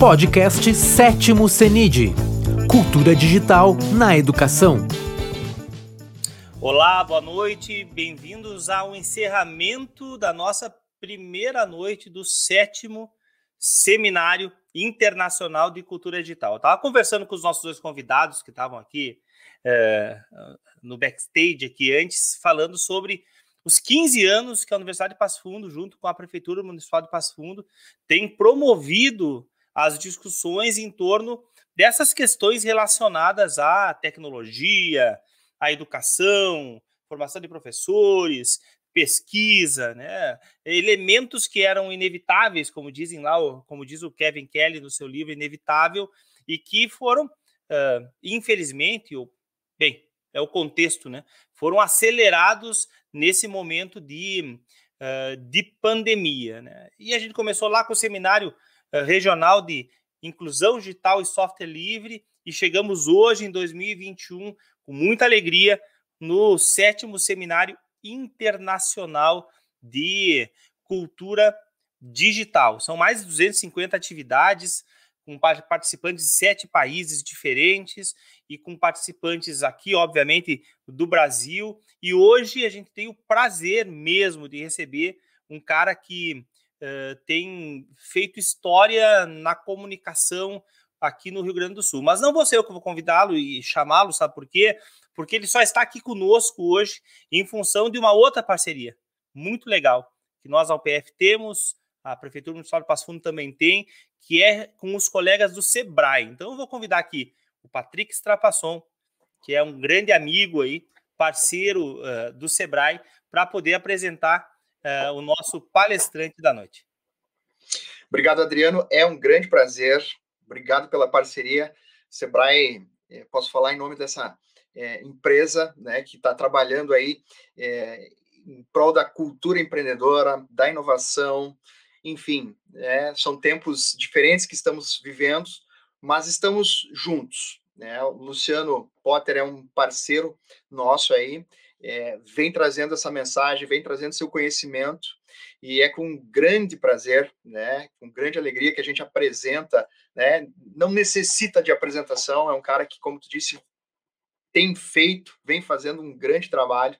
Podcast Sétimo CENID Cultura Digital na Educação. Olá, boa noite, bem-vindos ao encerramento da nossa primeira noite do sétimo Seminário Internacional de Cultura Digital. Eu estava conversando com os nossos dois convidados que estavam aqui é, no backstage aqui antes, falando sobre os 15 anos que a Universidade de Passo Fundo, junto com a Prefeitura Municipal de Passo Fundo, tem promovido as discussões em torno dessas questões relacionadas à tecnologia, à educação, formação de professores, pesquisa, né? elementos que eram inevitáveis, como dizem lá, como diz o Kevin Kelly no seu livro Inevitável, e que foram, uh, infelizmente, ou, bem, é o contexto, né? foram acelerados nesse momento de, uh, de pandemia. Né? E a gente começou lá com o seminário regional de inclusão digital e software livre, e chegamos hoje, em 2021, com muita alegria, no sétimo seminário internacional de cultura digital. São mais de 250 atividades, com participantes de sete países diferentes e com participantes aqui, obviamente, do Brasil. E hoje a gente tem o prazer mesmo de receber um cara que uh, tem feito história na comunicação aqui no Rio Grande do Sul. Mas não vou ser eu que vou convidá-lo e chamá-lo, sabe por quê? Porque ele só está aqui conosco hoje em função de uma outra parceria muito legal que nós, ao PF, temos, a Prefeitura Municipal de Passo Fundo também tem, que é com os colegas do Sebrae. Então, eu vou convidar aqui o Patrick Strapasson, que é um grande amigo aí, parceiro uh, do Sebrae, para poder apresentar uh, o nosso palestrante da noite. Obrigado, Adriano. É um grande prazer Obrigado pela parceria. Sebrae, é, posso falar em nome dessa é, empresa né, que está trabalhando aí é, em prol da cultura empreendedora, da inovação, enfim, é, são tempos diferentes que estamos vivendo, mas estamos juntos. Né? O Luciano Potter é um parceiro nosso aí, é, vem trazendo essa mensagem, vem trazendo seu conhecimento, e é com grande prazer, né, com grande alegria que a gente apresenta, né, não necessita de apresentação, é um cara que, como tu disse, tem feito, vem fazendo um grande trabalho,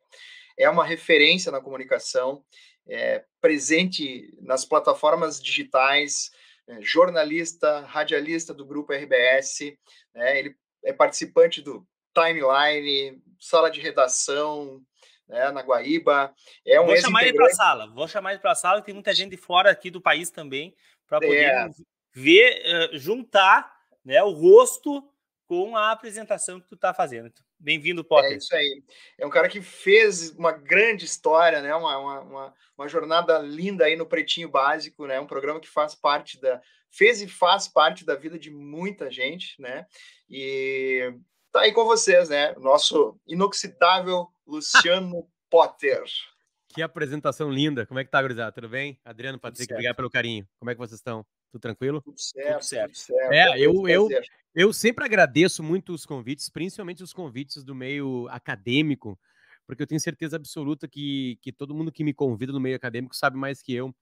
é uma referência na comunicação, é, presente nas plataformas digitais, é, jornalista, radialista do grupo RBS, né, ele é participante do Timeline, sala de redação, né, na Guaíba. É um vou chamar ele para a sala, vou chamar ele para a sala, tem muita gente de fora aqui do país também, para poder é. ver, uh, juntar né, o rosto com a apresentação que tu está fazendo. Bem-vindo, Potter. É isso aí. É um cara que fez uma grande história, né? Uma, uma, uma, uma, jornada linda aí no Pretinho Básico, né? Um programa que faz parte da. fez e faz parte da vida de muita gente, né? E tá aí com vocês, né? Nosso inoxidável Luciano Potter. Que apresentação linda. Como é que tá, gurizada? Tudo bem? Adriano, Patrick, obrigado pelo carinho. Como é que vocês estão? Tudo tranquilo? Tudo certo, tudo certo. Tudo certo. É, eu, eu, eu sempre agradeço muito os convites, principalmente os convites do meio acadêmico, porque eu tenho certeza absoluta que, que todo mundo que me convida no meio acadêmico sabe mais que eu.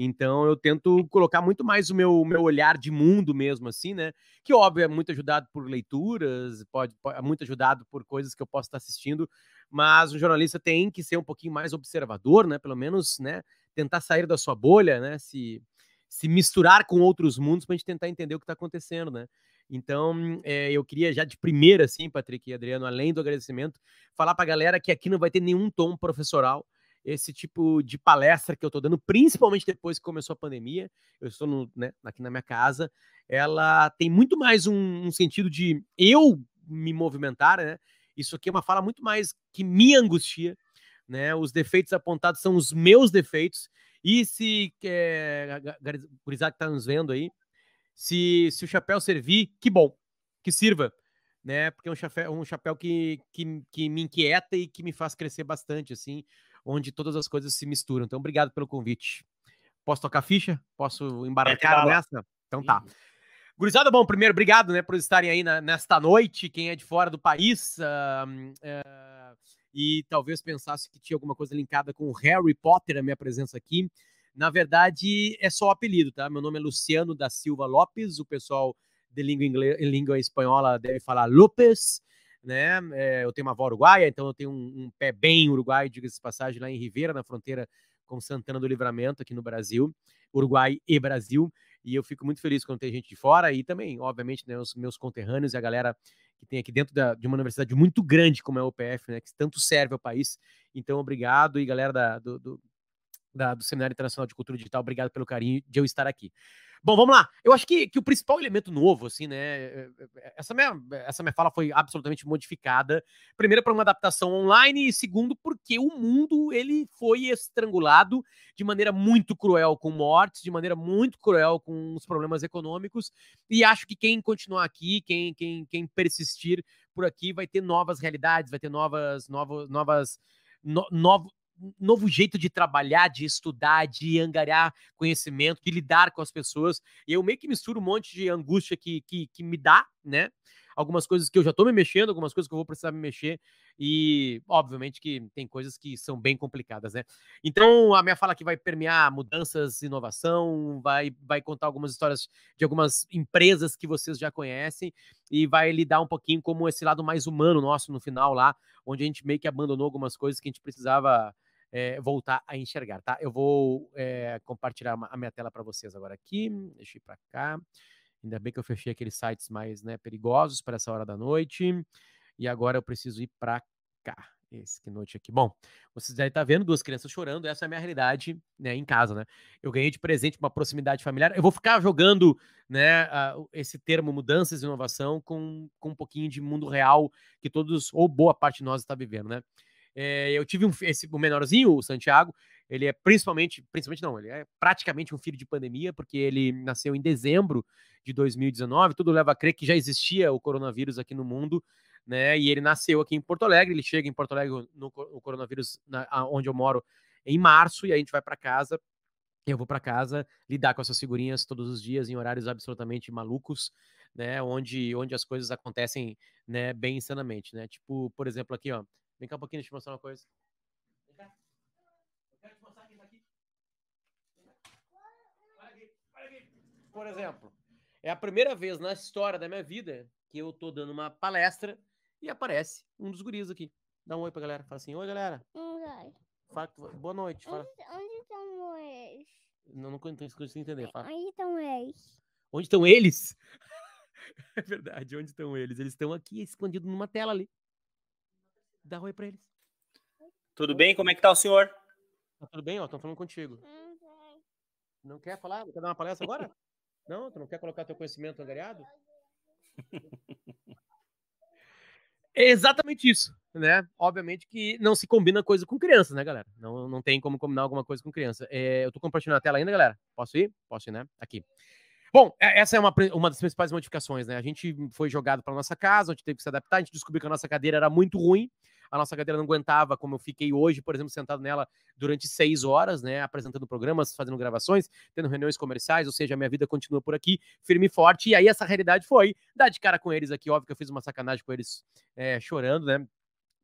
Então eu tento colocar muito mais o meu, meu olhar de mundo mesmo, assim, né? Que óbvio é muito ajudado por leituras, pode, pode é muito ajudado por coisas que eu posso estar assistindo, mas o jornalista tem que ser um pouquinho mais observador, né? Pelo menos, né? Tentar sair da sua bolha, né? Se, se misturar com outros mundos para a gente tentar entender o que está acontecendo, né? Então, é, eu queria já de primeira, assim, Patrick e Adriano, além do agradecimento, falar para a galera que aqui não vai ter nenhum tom professoral esse tipo de palestra que eu estou dando, principalmente depois que começou a pandemia, eu estou no, né, aqui na minha casa, ela tem muito mais um, um, sentido de eu me movimentar, né? Isso aqui é uma fala muito mais que me angustia, né? Os defeitos apontados são os meus defeitos, e se é, gurizada que está nos vendo aí, se, se o chapéu servir, que bom, que sirva, né? Porque é um chapéu, um chapéu que, que, que me inquieta e que me faz crescer bastante, assim, onde todas as coisas se misturam. Então, obrigado pelo convite. Posso tocar ficha? Posso embarcar é nessa? Então tá. Gurizada, bom, primeiro, obrigado, né, por estarem aí na, nesta noite, quem é de fora do país, uh, uh, e talvez pensasse que tinha alguma coisa linkada com Harry Potter, a minha presença aqui. Na verdade, é só o apelido, tá? Meu nome é Luciano da Silva Lopes, o pessoal de língua, inglês, língua espanhola deve falar Lopes, né? É, eu tenho uma avó uruguaia, então eu tenho um, um pé bem uruguaio, diga-se de passagem, lá em Ribeira, na fronteira com Santana do Livramento, aqui no Brasil, Uruguai e Brasil. E eu fico muito feliz quando tem gente de fora e também, obviamente, né, os meus conterrâneos e a galera que tem aqui dentro da, de uma universidade muito grande como é o UPF, né, que tanto serve ao país. Então, obrigado. E galera da, do, do, da, do Seminário Internacional de Cultura Digital, obrigado pelo carinho de eu estar aqui. Bom, vamos lá. Eu acho que, que o principal elemento novo, assim, né? É, é, essa minha, essa minha fala foi absolutamente modificada. Primeiro, para uma adaptação online, e segundo, porque o mundo ele foi estrangulado de maneira muito cruel com mortes, de maneira muito cruel com os problemas econômicos. E acho que quem continuar aqui, quem, quem, quem persistir por aqui, vai ter novas realidades, vai ter novas, novas, novas. No, novo, novo jeito de trabalhar, de estudar, de angariar conhecimento, de lidar com as pessoas. E eu meio que misturo um monte de angústia que, que, que me dá, né? Algumas coisas que eu já tô me mexendo, algumas coisas que eu vou precisar me mexer. E, obviamente, que tem coisas que são bem complicadas, né? Então, a minha fala aqui vai permear mudanças, inovação, vai, vai contar algumas histórias de algumas empresas que vocês já conhecem e vai lidar um pouquinho como esse lado mais humano nosso no final lá, onde a gente meio que abandonou algumas coisas que a gente precisava é, voltar a enxergar, tá? Eu vou é, compartilhar a minha tela para vocês agora aqui. Deixa eu ir para cá. Ainda bem que eu fechei aqueles sites mais né, perigosos para essa hora da noite. E agora eu preciso ir para cá. Esse que noite aqui. Bom, vocês devem estar vendo duas crianças chorando. Essa é a minha realidade né, em casa, né? Eu ganhei de presente uma proximidade familiar. Eu vou ficar jogando né, uh, esse termo mudanças e inovação com, com um pouquinho de mundo real que todos, ou boa parte de nós, está vivendo, né? É, eu tive um, esse, o menorzinho, o Santiago, ele é principalmente, principalmente não, ele é praticamente um filho de pandemia, porque ele nasceu em dezembro de 2019, tudo leva a crer que já existia o coronavírus aqui no mundo, né? E ele nasceu aqui em Porto Alegre, ele chega em Porto Alegre no, no coronavírus, na, onde eu moro, em março, e a gente vai para casa. Eu vou para casa lidar com essas figurinhas todos os dias em horários absolutamente malucos, né? Onde, onde as coisas acontecem, né? Bem insanamente, né? Tipo, por exemplo, aqui, ó. Vem cá um pouquinho, deixa eu mostrar uma coisa. Vem cá. Eu quero te mostrar quem tá aqui. Olha aqui, olha aqui. Por exemplo, é a primeira vez na história da minha vida que eu tô dando uma palestra e aparece um dos guris aqui. Dá um oi pra galera. Fala assim, oi galera. Oi. Fala, boa noite. Fala. Onde, onde estão eles? Não, não consigo entender. Fala. Onde estão eles? Onde estão eles? é verdade, onde estão eles? Eles estão aqui escondidos numa tela ali. Dá oi pra eles. Tudo bem? Como é que tá o senhor? Tá tudo bem, ó. Estão falando contigo. Não quer falar? Não quer dar uma palestra agora? Não? Tu não quer colocar teu conhecimento angariado? É exatamente isso, né? Obviamente que não se combina coisa com criança, né, galera? Não, não tem como combinar alguma coisa com criança. É, eu tô compartilhando a tela ainda, galera? Posso ir? Posso ir, né? Aqui. Bom, é, essa é uma, uma das principais modificações, né? A gente foi jogado para nossa casa, onde teve que se adaptar, a gente descobriu que a nossa cadeira era muito ruim, a nossa cadeira não aguentava, como eu fiquei hoje, por exemplo, sentado nela durante seis horas, né? Apresentando programas, fazendo gravações, tendo reuniões comerciais, ou seja, a minha vida continua por aqui, firme e forte. E aí essa realidade foi dar de cara com eles aqui, óbvio que eu fiz uma sacanagem com eles é, chorando, né?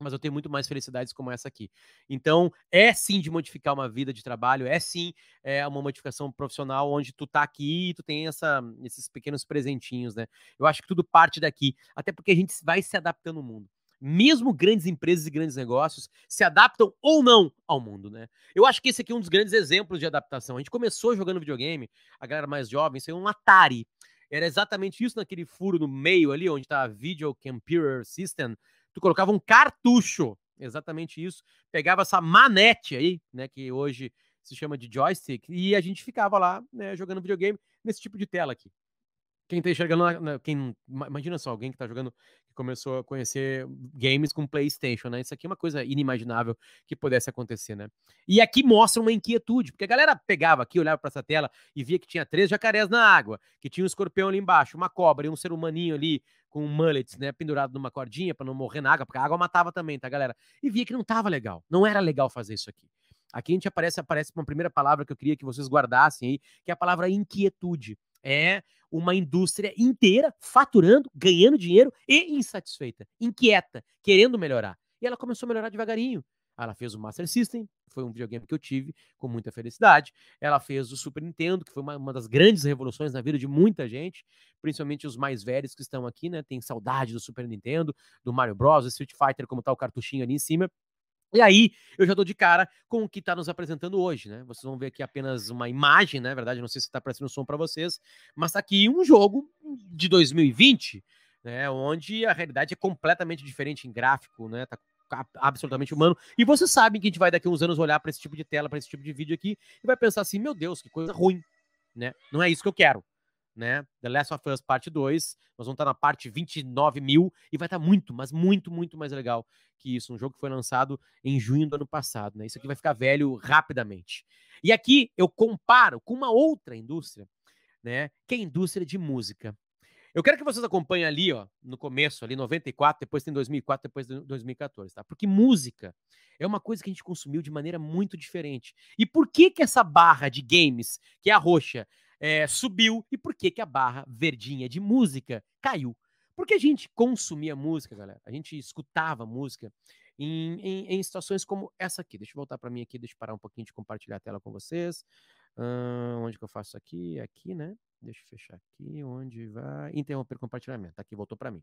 mas eu tenho muito mais felicidades como essa aqui. Então, é sim de modificar uma vida de trabalho, é sim é, uma modificação profissional onde tu tá aqui e tu tem essa, esses pequenos presentinhos, né? Eu acho que tudo parte daqui, até porque a gente vai se adaptando ao mundo. Mesmo grandes empresas e grandes negócios se adaptam ou não ao mundo, né? Eu acho que esse aqui é um dos grandes exemplos de adaptação. A gente começou jogando videogame, a galera mais jovem, isso é um Atari. Era exatamente isso naquele furo no meio ali, onde tá a Video Computer System, tu colocava um cartucho, exatamente isso, pegava essa manete aí, né, que hoje se chama de joystick, e a gente ficava lá, né, jogando videogame nesse tipo de tela aqui. Quem tá enxergando, quem, imagina só, alguém que tá jogando, que começou a conhecer games com PlayStation, né? Isso aqui é uma coisa inimaginável que pudesse acontecer, né? E aqui mostra uma inquietude, porque a galera pegava aqui, olhava para essa tela e via que tinha três jacarés na água, que tinha um escorpião ali embaixo, uma cobra e um ser humaninho ali com um né, pendurado numa cordinha para não morrer na água, porque a água matava também, tá, galera? E via que não tava legal, não era legal fazer isso aqui. Aqui a gente aparece, aparece uma primeira palavra que eu queria que vocês guardassem aí, que é a palavra inquietude é uma indústria inteira faturando, ganhando dinheiro e insatisfeita, inquieta, querendo melhorar. E ela começou a melhorar devagarinho. Ela fez o Master System, foi um videogame que eu tive com muita felicidade. Ela fez o Super Nintendo, que foi uma, uma, das grandes revoluções na vida de muita gente, principalmente os mais velhos que estão aqui, né? Tem saudade do Super Nintendo, do Mario Bros, do Street Fighter, como tá o cartuchinho ali em cima. E aí, eu já dou de cara com o que está nos apresentando hoje, né? Vocês vão ver aqui apenas uma imagem, né? Na verdade, não sei se está aparecendo som para vocês, mas está aqui um jogo de 2020, né? Onde a realidade é completamente diferente em gráfico, né? Tá absolutamente humano. E vocês sabem que a gente vai daqui a uns anos olhar para esse tipo de tela, para esse tipo de vídeo aqui, e vai pensar assim: meu Deus, que coisa ruim, né? Não é isso que eu quero. Né? The Last of Us Parte 2, nós vamos estar na parte 29 mil e vai estar muito, mas muito, muito mais legal que isso. Um jogo que foi lançado em junho do ano passado, né? Isso aqui vai ficar velho rapidamente. E aqui eu comparo com uma outra indústria, né? Que é a indústria de música. Eu quero que vocês acompanhem ali, ó, no começo, ali 94, depois tem 2004, depois 2014, tá? Porque música é uma coisa que a gente consumiu de maneira muito diferente. E por que que essa barra de games, que é a roxa, é, subiu e por que que a barra verdinha de música caiu? Porque a gente consumia música, galera. A gente escutava música em, em, em situações como essa aqui. Deixa eu voltar para mim aqui, deixa eu parar um pouquinho de compartilhar a tela com vocês. Uh, onde que eu faço aqui? Aqui, né? Deixa eu fechar aqui, onde vai. Interromper compartilhamento. Aqui, voltou para mim.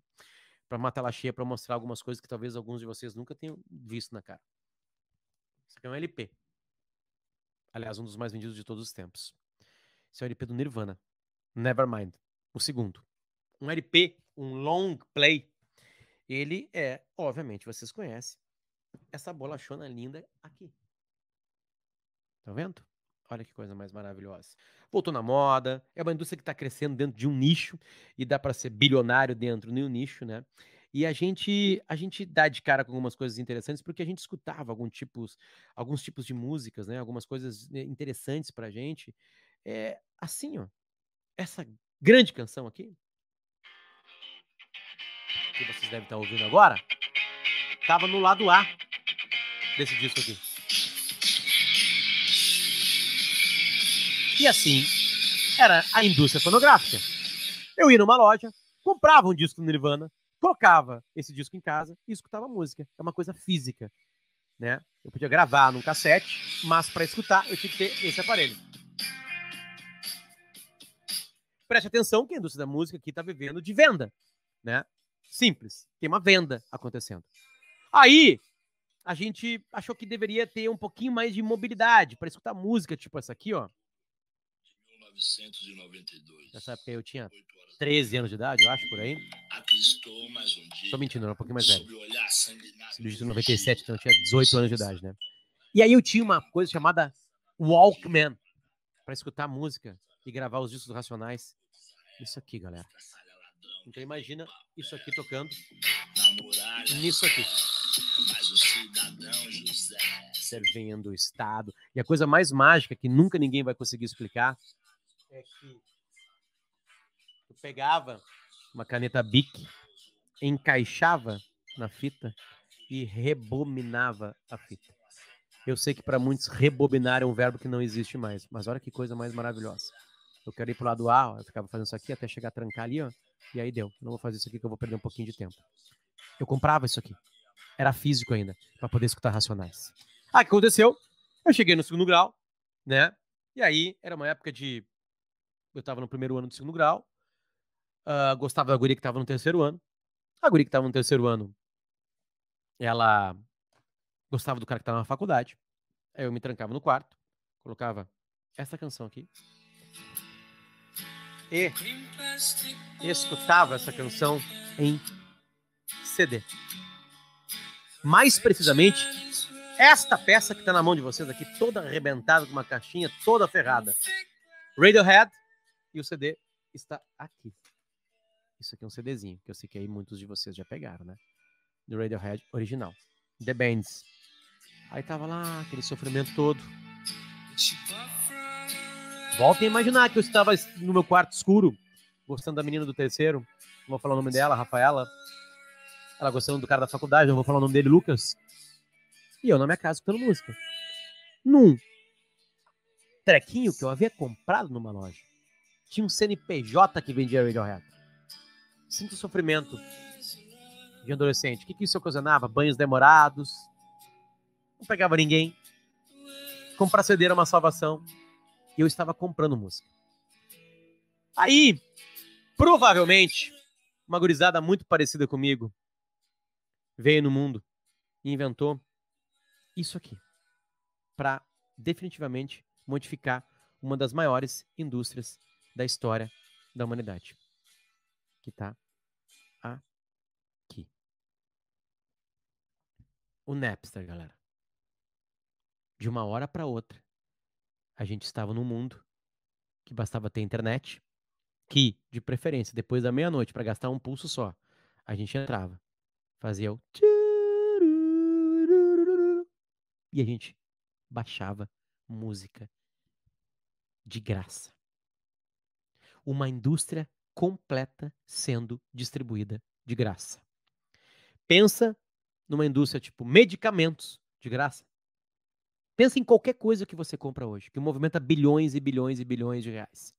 Para uma tela cheia, para mostrar algumas coisas que talvez alguns de vocês nunca tenham visto na cara. Isso aqui é um LP. Aliás, um dos mais vendidos de todos os tempos. Esse é o LP do Nirvana. Nevermind. O segundo. Um LP, um long play. Ele é, obviamente, vocês conhecem, essa bolachona linda aqui. Tá vendo? Olha que coisa mais maravilhosa. Voltou na moda, é uma indústria que está crescendo dentro de um nicho e dá para ser bilionário dentro de um nicho, né? E a gente a gente dá de cara com algumas coisas interessantes porque a gente escutava algum tipos, alguns tipos de músicas, né? Algumas coisas né, interessantes para gente. É assim, ó. Essa grande canção aqui, que vocês devem estar ouvindo agora, estava no lado A desse disco aqui. E assim era a indústria fonográfica. Eu ia numa loja, comprava um disco do Nirvana, colocava esse disco em casa e escutava música. É uma coisa física. Né? Eu podia gravar num cassete, mas para escutar eu tinha que ter esse aparelho. Preste atenção que a indústria da música aqui está vivendo de venda. Né? Simples. Tem uma venda acontecendo. Aí a gente achou que deveria ter um pouquinho mais de mobilidade para escutar música, tipo essa aqui, ó. 1992. Nessa época eu tinha 13 anos de idade, eu acho, por aí. Aqui estou mais um dia. Tô mentindo, era um pouquinho mais velho. De 97, então eu tinha 18 anos de idade, né? E aí eu tinha uma coisa chamada Walkman para escutar música e gravar os discos racionais. Isso aqui, galera. Então imagina isso aqui tocando nisso aqui. Servendo o Estado. E a coisa mais mágica que nunca ninguém vai conseguir explicar é que eu pegava uma caneta Bic, encaixava na fita e rebominava a fita. Eu sei que para muitos rebobinar é um verbo que não existe mais, mas olha que coisa mais maravilhosa. Eu quero ir pro lado A, ó, eu ficava fazendo isso aqui até chegar a trancar ali, ó, e aí deu. Não vou fazer isso aqui que eu vou perder um pouquinho de tempo. Eu comprava isso aqui. Era físico ainda, para poder escutar racionais. Ah, o que aconteceu? Eu cheguei no segundo grau, né? E aí era uma época de eu estava no primeiro ano do segundo grau, uh, gostava da guria que estava no terceiro ano. A guria que estava no terceiro ano, ela gostava do cara que estava na faculdade. Aí eu me trancava no quarto, colocava essa canção aqui. E escutava essa canção em CD. Mais precisamente, esta peça que está na mão de vocês aqui, toda arrebentada, com uma caixinha toda ferrada. Radiohead, e o CD está aqui. Isso aqui é um CDzinho, que eu sei que aí muitos de vocês já pegaram, né? Do Radiohead original. The Bands. Aí tava lá, aquele sofrimento todo. Voltem a imaginar que eu estava no meu quarto escuro, gostando da menina do terceiro. Não vou falar o nome dela, Rafaela. Ela gostando do cara da faculdade, não vou falar o nome dele, Lucas. E eu na minha casa escutando música. Num trequinho que eu havia comprado numa loja tinha um CNPJ que vendia Radiohead. Sinto sofrimento de adolescente. O que, que isso ocasionava? Banhos demorados, não pegava ninguém. Comprar CD era uma salvação. E eu estava comprando música. Aí, provavelmente, uma gurizada muito parecida comigo veio no mundo e inventou isso aqui para definitivamente modificar uma das maiores indústrias da história da humanidade, que está aqui. O Napster, galera. De uma hora para outra, a gente estava num mundo que bastava ter internet, que, de preferência, depois da meia-noite, para gastar um pulso só, a gente entrava, fazia o. E a gente baixava música de graça. Uma indústria completa sendo distribuída de graça. Pensa numa indústria tipo medicamentos de graça. Pensa em qualquer coisa que você compra hoje, que movimenta bilhões e bilhões e bilhões de reais.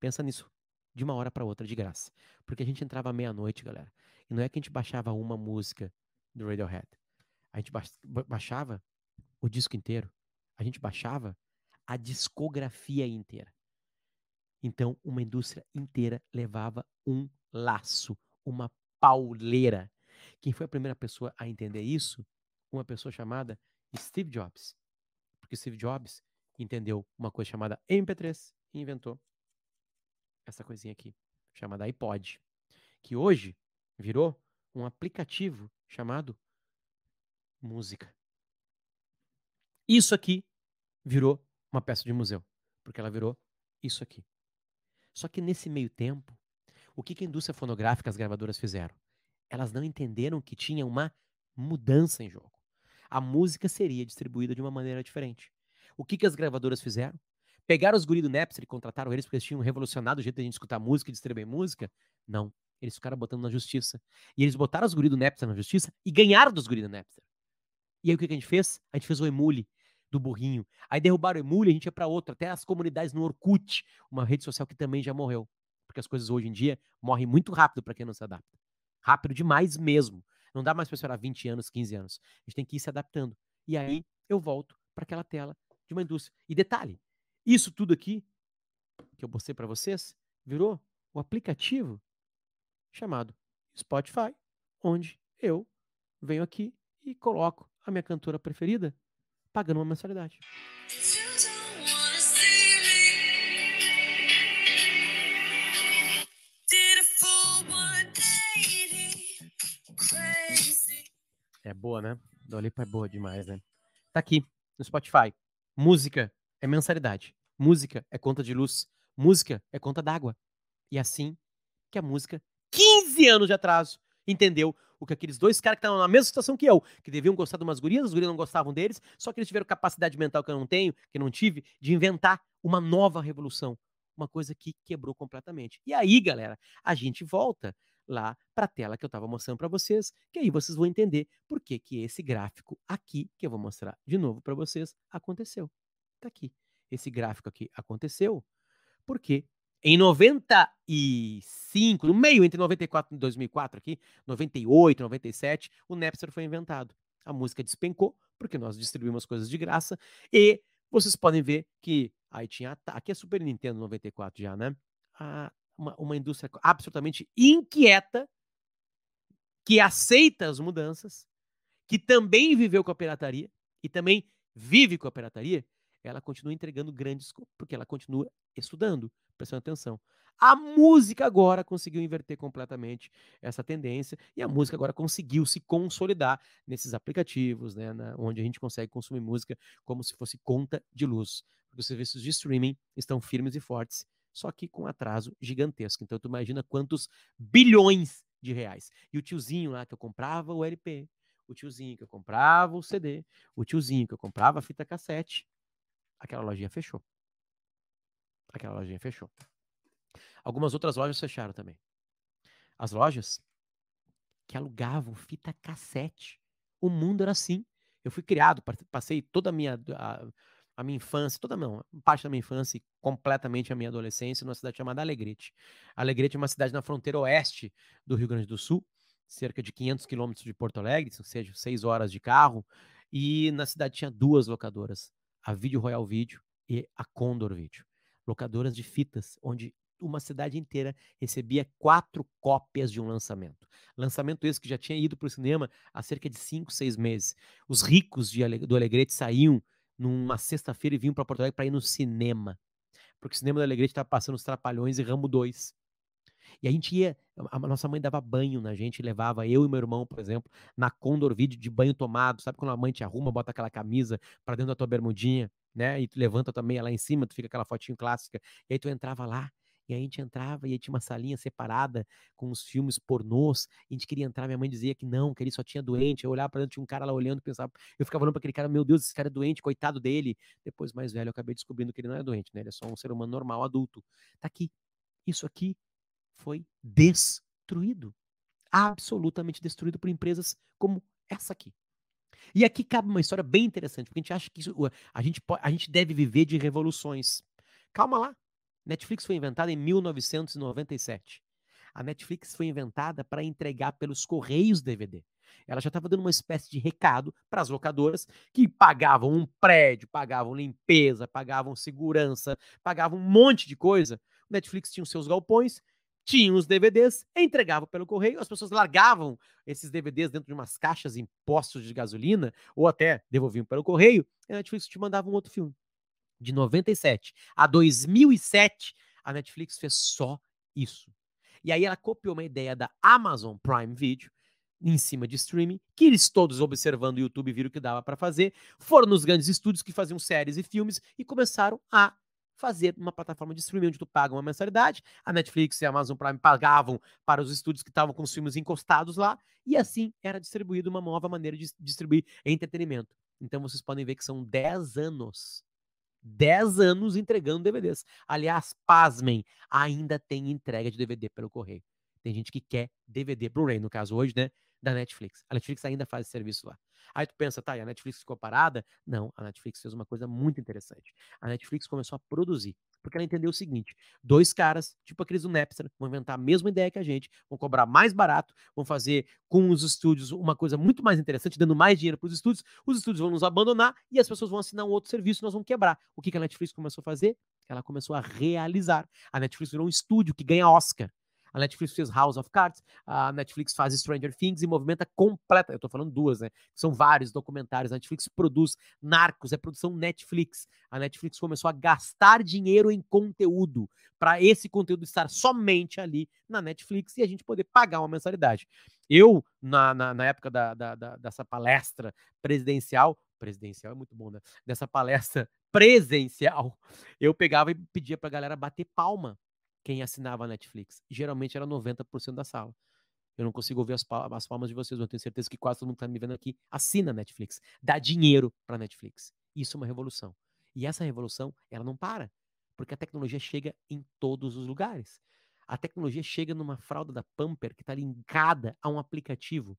Pensa nisso de uma hora para outra de graça. Porque a gente entrava meia-noite, galera. E não é que a gente baixava uma música do Radiohead. A gente baixava o disco inteiro. A gente baixava a discografia inteira. Então, uma indústria inteira levava um laço, uma pauleira. Quem foi a primeira pessoa a entender isso? Uma pessoa chamada Steve Jobs. Porque Steve Jobs entendeu uma coisa chamada MP3 e inventou essa coisinha aqui, chamada iPod, que hoje virou um aplicativo chamado música. Isso aqui virou uma peça de museu, porque ela virou isso aqui. Só que nesse meio tempo, o que, que a indústria fonográfica, as gravadoras fizeram? Elas não entenderam que tinha uma mudança em jogo. A música seria distribuída de uma maneira diferente. O que, que as gravadoras fizeram? Pegaram os guris do Napster e contrataram eles porque eles tinham revolucionado o jeito de a gente escutar música e distribuir música? Não. Eles ficaram botando na justiça. E eles botaram os guris do Napster na justiça e ganharam dos guris do Napster. E aí o que, que a gente fez? A gente fez o emule do burrinho. Aí derrubaram o emule, a gente ia para outra, até as comunidades no Orkut, uma rede social que também já morreu. Porque as coisas hoje em dia morrem muito rápido para quem não se adapta. Rápido demais mesmo. Não dá mais para esperar 20 anos, 15 anos. A gente tem que ir se adaptando. E aí eu volto para aquela tela de uma indústria. E detalhe, isso tudo aqui que eu mostrei para vocês virou o aplicativo chamado Spotify, onde eu venho aqui e coloco a minha cantora preferida pagando uma mensalidade. É boa, né? Do Lipa é boa demais, né? Tá aqui no Spotify. Música é mensalidade. Música é conta de luz. Música é conta d'água. E assim que a música, 15 anos de atraso, entendeu o que aqueles dois caras que estavam na mesma situação que eu, que deviam gostar de umas gurias, as gurias não gostavam deles, só que eles tiveram capacidade mental que eu não tenho, que eu não tive, de inventar uma nova revolução. Uma coisa que quebrou completamente. E aí, galera, a gente volta lá para a tela que eu estava mostrando para vocês, que aí vocês vão entender por que, que esse gráfico aqui, que eu vou mostrar de novo para vocês, aconteceu. Tá aqui. Esse gráfico aqui aconteceu porque em 95, no meio entre 94 e 2004 aqui, 98, 97, o Napster foi inventado. A música despencou porque nós distribuímos coisas de graça e vocês podem ver que aí tinha aqui é Super Nintendo 94 já, né? A, uma, uma indústria absolutamente inquieta que aceita as mudanças, que também viveu com a pirataria e também vive com a pirataria, ela continua entregando grandes porque ela continua estudando, prestando atenção. A música agora conseguiu inverter completamente essa tendência e a música agora conseguiu se consolidar nesses aplicativos, né, na, onde a gente consegue consumir música como se fosse conta de luz. Os serviços de streaming estão firmes e fortes, só que com atraso gigantesco. Então tu imagina quantos bilhões de reais. E o tiozinho lá que eu comprava o LP, o tiozinho que eu comprava o CD, o tiozinho que eu comprava a fita cassete, aquela lojinha fechou. Aquela lojinha fechou. Algumas outras lojas fecharam também. As lojas que alugavam fita cassete. O mundo era assim. Eu fui criado, passei toda a minha, a, a minha infância, toda não, parte da minha infância e completamente a minha adolescência numa cidade chamada Alegrete. Alegrete é uma cidade na fronteira oeste do Rio Grande do Sul, cerca de 500 quilômetros de Porto Alegre, ou seja, seis horas de carro. E na cidade tinha duas locadoras, a Vídeo Royal Video e a Condor Video. Locadoras de fitas, onde uma cidade inteira recebia quatro cópias de um lançamento. Lançamento esse que já tinha ido para o cinema há cerca de cinco, seis meses. Os ricos de, do Alegrete saíam numa sexta-feira e vinham para Porto Alegre para ir no cinema. Porque o cinema do Alegrete estava passando os Trapalhões e Rambo 2. E a gente ia, a nossa mãe dava banho na gente, levava eu e meu irmão, por exemplo, na Condor Video de banho tomado. Sabe quando a mãe te arruma, bota aquela camisa para dentro da tua bermudinha, né? E tu levanta também lá em cima, tu fica aquela fotinho clássica. E aí tu entrava lá e a gente entrava e aí tinha uma salinha separada com os filmes pornôs. A gente queria entrar, minha mãe dizia que não, que ele só tinha doente. Eu olhava para dentro, tinha um cara lá olhando, pensava, eu ficava olhando para aquele cara, meu Deus, esse cara é doente, coitado dele. Depois, mais velho, eu acabei descobrindo que ele não é doente, né? Ele é só um ser humano normal, adulto. Tá aqui. Isso aqui foi destruído. Absolutamente destruído por empresas como essa aqui. E aqui cabe uma história bem interessante, porque a gente acha que isso, a, gente a gente deve viver de revoluções. Calma lá. Netflix foi inventada em 1997. A Netflix foi inventada para entregar pelos correios DVD. Ela já estava dando uma espécie de recado para as locadoras que pagavam um prédio, pagavam limpeza, pagavam segurança, pagavam um monte de coisa. O Netflix tinha os seus galpões, tinha os DVDs, entregava pelo correio, as pessoas largavam esses DVDs dentro de umas caixas em postos de gasolina ou até devolviam pelo correio, e a Netflix te mandava um outro filme de 97 a 2007, a Netflix fez só isso. E aí ela copiou uma ideia da Amazon Prime Video em cima de streaming, que eles todos observando o YouTube viram que dava para fazer, foram nos grandes estúdios que faziam séries e filmes e começaram a fazer uma plataforma de streaming onde tu paga uma mensalidade. A Netflix e a Amazon Prime pagavam para os estúdios que estavam com os filmes encostados lá, e assim era distribuído uma nova maneira de distribuir entretenimento. Então vocês podem ver que são 10 anos 10 anos entregando DVDs. Aliás, pasmem, ainda tem entrega de DVD pelo correio. Tem gente que quer DVD, Blu-ray, no caso hoje, né? Da Netflix. A Netflix ainda faz esse serviço lá. Aí tu pensa, tá, e a Netflix ficou parada? Não, a Netflix fez uma coisa muito interessante. A Netflix começou a produzir, porque ela entendeu o seguinte: dois caras, tipo aqueles do Napster, vão inventar a mesma ideia que a gente, vão cobrar mais barato, vão fazer com os estúdios uma coisa muito mais interessante, dando mais dinheiro para os estúdios, os estúdios vão nos abandonar e as pessoas vão assinar um outro serviço, nós vamos quebrar. O que, que a Netflix começou a fazer? Ela começou a realizar. A Netflix virou um estúdio que ganha Oscar. A Netflix fez House of Cards, a Netflix faz Stranger Things e movimenta completa. Eu tô falando duas, né? São vários documentários. A Netflix produz Narcos, é produção Netflix. A Netflix começou a gastar dinheiro em conteúdo para esse conteúdo estar somente ali na Netflix e a gente poder pagar uma mensalidade. Eu, na, na, na época da, da, da, dessa palestra presidencial, presidencial é muito bom, né? Dessa palestra presencial, eu pegava e pedia pra galera bater palma quem assinava a Netflix. Geralmente era 90% da sala. Eu não consigo ouvir as, as palmas de vocês, mas eu tenho certeza que quase todo mundo que está me vendo aqui assina a Netflix, dá dinheiro para a Netflix. Isso é uma revolução. E essa revolução, ela não para, porque a tecnologia chega em todos os lugares. A tecnologia chega numa fralda da Pamper que está linkada a um aplicativo.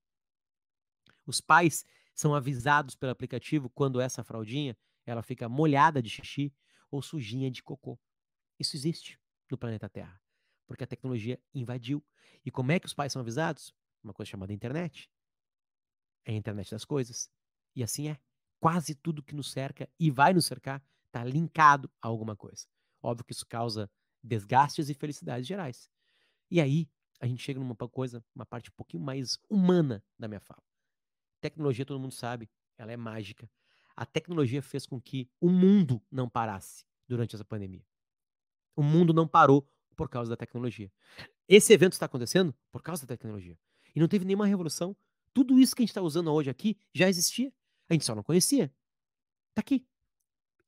Os pais são avisados pelo aplicativo quando essa fraldinha ela fica molhada de xixi ou sujinha de cocô. Isso existe no planeta Terra. Porque a tecnologia invadiu. E como é que os pais são avisados? Uma coisa chamada internet. É a internet das coisas. E assim é. Quase tudo que nos cerca e vai nos cercar está linkado a alguma coisa. Óbvio que isso causa desgastes e felicidades gerais. E aí, a gente chega numa coisa, uma parte um pouquinho mais humana da minha fala. Tecnologia, todo mundo sabe, ela é mágica. A tecnologia fez com que o mundo não parasse durante essa pandemia. O mundo não parou por causa da tecnologia. Esse evento está acontecendo por causa da tecnologia. E não teve nenhuma revolução. Tudo isso que a gente está usando hoje aqui já existia. A gente só não conhecia. Está aqui.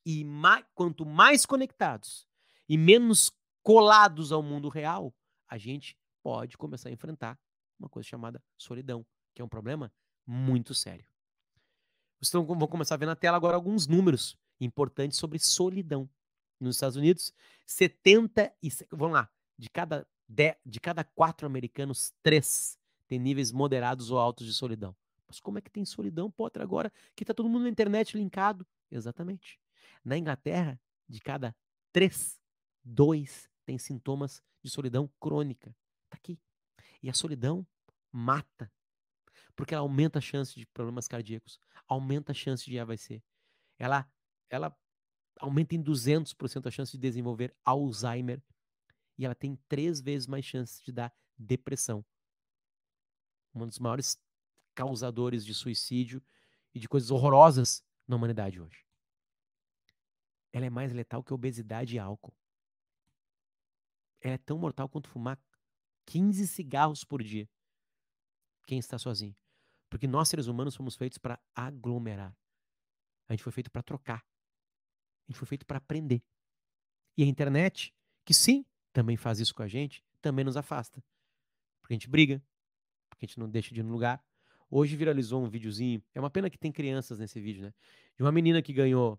E mais, quanto mais conectados e menos colados ao mundo real, a gente pode começar a enfrentar uma coisa chamada solidão, que é um problema muito sério. Vocês vão começar a ver na tela agora alguns números importantes sobre solidão nos Estados Unidos, 70 e vamos lá, de cada de, de cada quatro americanos, três têm níveis moderados ou altos de solidão. Mas como é que tem solidão, Potter, agora que está todo mundo na internet linkado? Exatamente. Na Inglaterra, de cada três, dois têm sintomas de solidão crônica. Está aqui. E a solidão mata. porque ela aumenta a chance de problemas cardíacos, aumenta a chance de AVC. Ela, ela aumenta em 200% a chance de desenvolver Alzheimer e ela tem três vezes mais chances de dar depressão. Um dos maiores causadores de suicídio e de coisas horrorosas na humanidade hoje. Ela é mais letal que obesidade e álcool. Ela é tão mortal quanto fumar 15 cigarros por dia. Quem está sozinho. Porque nós, seres humanos, fomos feitos para aglomerar. A gente foi feito para trocar. A gente foi feito para aprender. E a internet, que sim, também faz isso com a gente, também nos afasta. Porque a gente briga, porque a gente não deixa de ir no lugar. Hoje viralizou um videozinho, é uma pena que tem crianças nesse vídeo, né? De uma menina que ganhou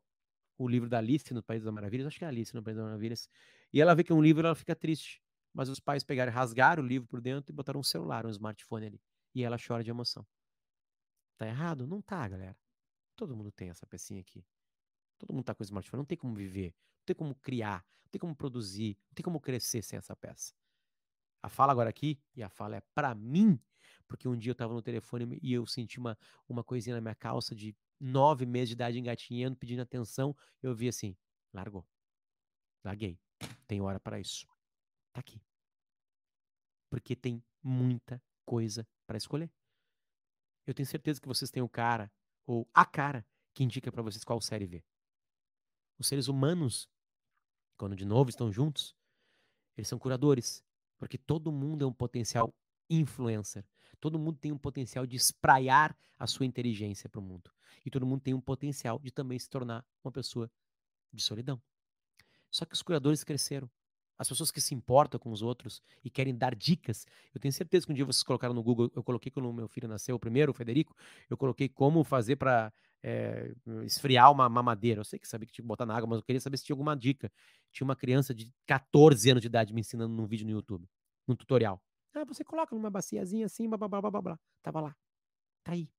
o livro da Alice no País das Maravilhas, acho que é Alice no País das Maravilhas, e ela vê que é um livro ela fica triste. Mas os pais pegaram, rasgaram o livro por dentro e botaram um celular, um smartphone ali. E ela chora de emoção. Tá errado? Não tá, galera. Todo mundo tem essa pecinha aqui. Todo mundo tá com smartphone. Não tem como viver. Não tem como criar. Não tem como produzir. Não tem como crescer sem essa peça. A fala agora aqui, e a fala é para mim, porque um dia eu tava no telefone e eu senti uma, uma coisinha na minha calça de nove meses de idade engatinhando, pedindo atenção. Eu vi assim, largou. Larguei. Tem hora para isso. Tá aqui. Porque tem muita coisa para escolher. Eu tenho certeza que vocês têm o cara ou a cara que indica para vocês qual série ver. Os seres humanos, quando de novo estão juntos, eles são curadores, porque todo mundo é um potencial influencer. Todo mundo tem um potencial de espraiar a sua inteligência para o mundo. E todo mundo tem um potencial de também se tornar uma pessoa de solidão. Só que os curadores cresceram as pessoas que se importam com os outros e querem dar dicas. Eu tenho certeza que um dia vocês colocaram no Google, eu coloquei quando meu filho nasceu, o primeiro, o Federico, eu coloquei como fazer para é, eh, esfriar uma mamadeira. Eu sei que sabia que tinha que botar na água, mas eu queria saber se tinha alguma dica. Tinha uma criança de 14 anos de idade me ensinando num vídeo no YouTube, num tutorial. Ah, você coloca numa baciazinha assim, blá, blá, blá, blá, blá. Tava lá. Tá aí.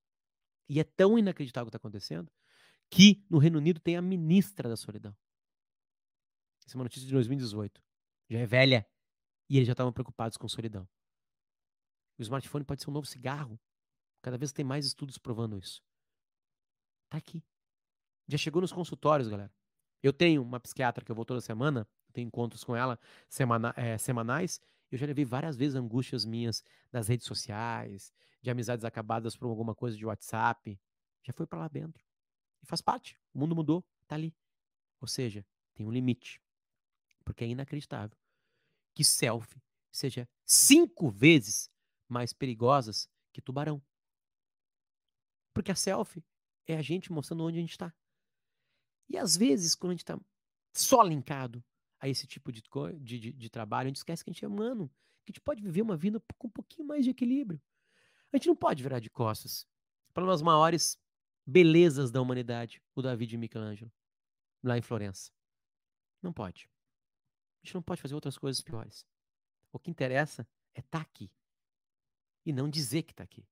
E é tão inacreditável o que está acontecendo que no Reino Unido tem a ministra da solidão. Essa é uma notícia de 2018 já é velha, e eles já estavam preocupados com solidão. O smartphone pode ser um novo cigarro. Cada vez tem mais estudos provando isso. Tá aqui. Já chegou nos consultórios, galera. Eu tenho uma psiquiatra que eu vou toda semana, tenho encontros com ela semana, é, semanais. Eu já levei várias vezes angústias minhas das redes sociais, de amizades acabadas por alguma coisa de WhatsApp. Já foi para lá dentro. E faz parte. O mundo mudou, tá ali. Ou seja, tem um limite. Porque é inacreditável que selfie seja cinco vezes mais perigosas que tubarão. Porque a selfie é a gente mostrando onde a gente está. E às vezes, quando a gente está só linkado a esse tipo de, de, de, de, trabalho, a gente esquece que a gente é humano, que a gente pode viver uma vida com um pouquinho mais de equilíbrio. A gente não pode virar de costas para uma das maiores belezas da humanidade, o Davi de Michelangelo, lá em Florença. Não pode. A gente não pode fazer outras coisas piores. O que interessa é estar tá aqui. E não dizer que está aqui.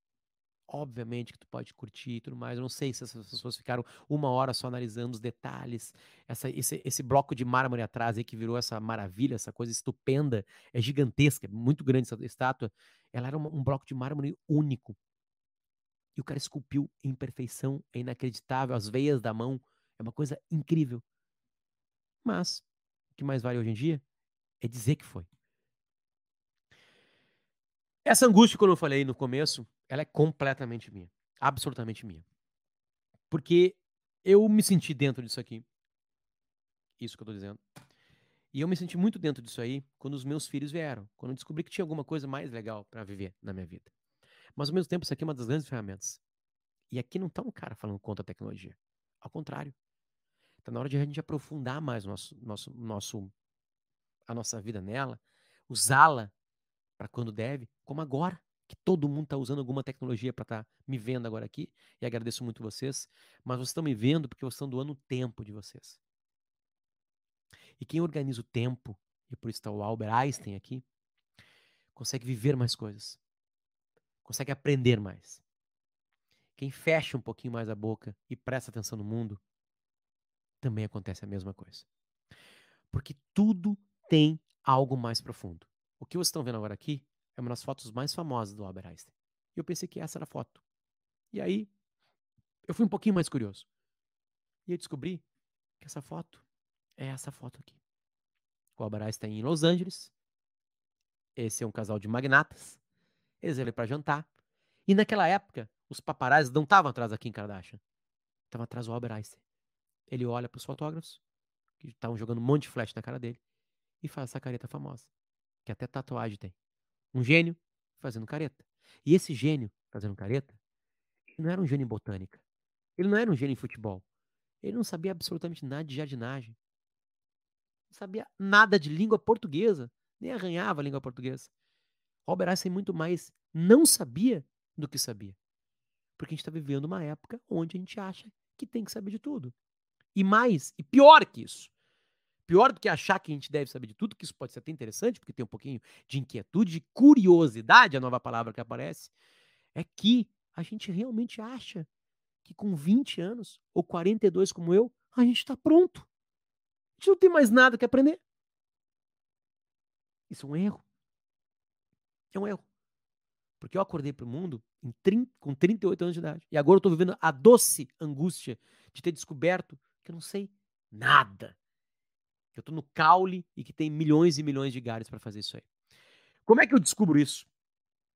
Obviamente que tu pode curtir e tudo mais. Eu não sei se essas pessoas ficaram uma hora só analisando os detalhes. Essa, esse, esse bloco de mármore atrás aí que virou essa maravilha, essa coisa estupenda, é gigantesca, é muito grande essa estátua. Ela era uma, um bloco de mármore único. E o cara esculpiu em perfeição, é inacreditável. As veias da mão, é uma coisa incrível. Mas que mais vale hoje em dia é dizer que foi. Essa angústia, como eu falei no começo, ela é completamente minha. Absolutamente minha. Porque eu me senti dentro disso aqui. Isso que eu tô dizendo. E eu me senti muito dentro disso aí quando os meus filhos vieram. Quando eu descobri que tinha alguma coisa mais legal para viver na minha vida. Mas ao mesmo tempo, isso aqui é uma das grandes ferramentas. E aqui não tá um cara falando contra a tecnologia. Ao contrário. Está na hora de a gente aprofundar mais nosso, nosso, nosso, a nossa vida nela, usá-la para quando deve, como agora, que todo mundo está usando alguma tecnologia para estar tá me vendo agora aqui, e agradeço muito vocês, mas vocês estão me vendo porque vocês estão doando o tempo de vocês. E quem organiza o tempo, e por isso está o Albert Einstein aqui, consegue viver mais coisas, consegue aprender mais. Quem fecha um pouquinho mais a boca e presta atenção no mundo, também acontece a mesma coisa. Porque tudo tem algo mais profundo. O que vocês estão vendo agora aqui é uma das fotos mais famosas do Albert Einstein. E eu pensei que essa era a foto E aí, eu fui um pouquinho mais curioso. E eu descobri que essa foto é essa foto aqui. O Albert Einstein em Los Angeles. Esse é um casal de magnatas. Eles iam para jantar. E naquela época, os paparazzi não estavam atrás da Kim Kardashian. Estavam atrás do Albert Einstein. Ele olha para os fotógrafos, que estavam jogando um monte de flash na cara dele, e faz essa careta famosa. Que até tatuagem tem. Um gênio fazendo careta. E esse gênio fazendo careta, ele não era um gênio em botânica. Ele não era um gênio em futebol. Ele não sabia absolutamente nada de jardinagem. Não sabia nada de língua portuguesa. Nem arranhava a língua portuguesa. Albert Einstein muito mais não sabia do que sabia. Porque a gente está vivendo uma época onde a gente acha que tem que saber de tudo. E mais, e pior que isso, pior do que achar que a gente deve saber de tudo, que isso pode ser até interessante, porque tem um pouquinho de inquietude, de curiosidade, a nova palavra que aparece, é que a gente realmente acha que com 20 anos, ou 42 como eu, a gente está pronto. A gente não tem mais nada que aprender. Isso é um erro. É um erro. Porque eu acordei para o mundo 30, com 38 anos de idade. E agora eu estou vivendo a doce angústia de ter descoberto que eu não sei nada. Que eu estou no caule e que tem milhões e milhões de galhos para fazer isso aí. Como é que eu descubro isso?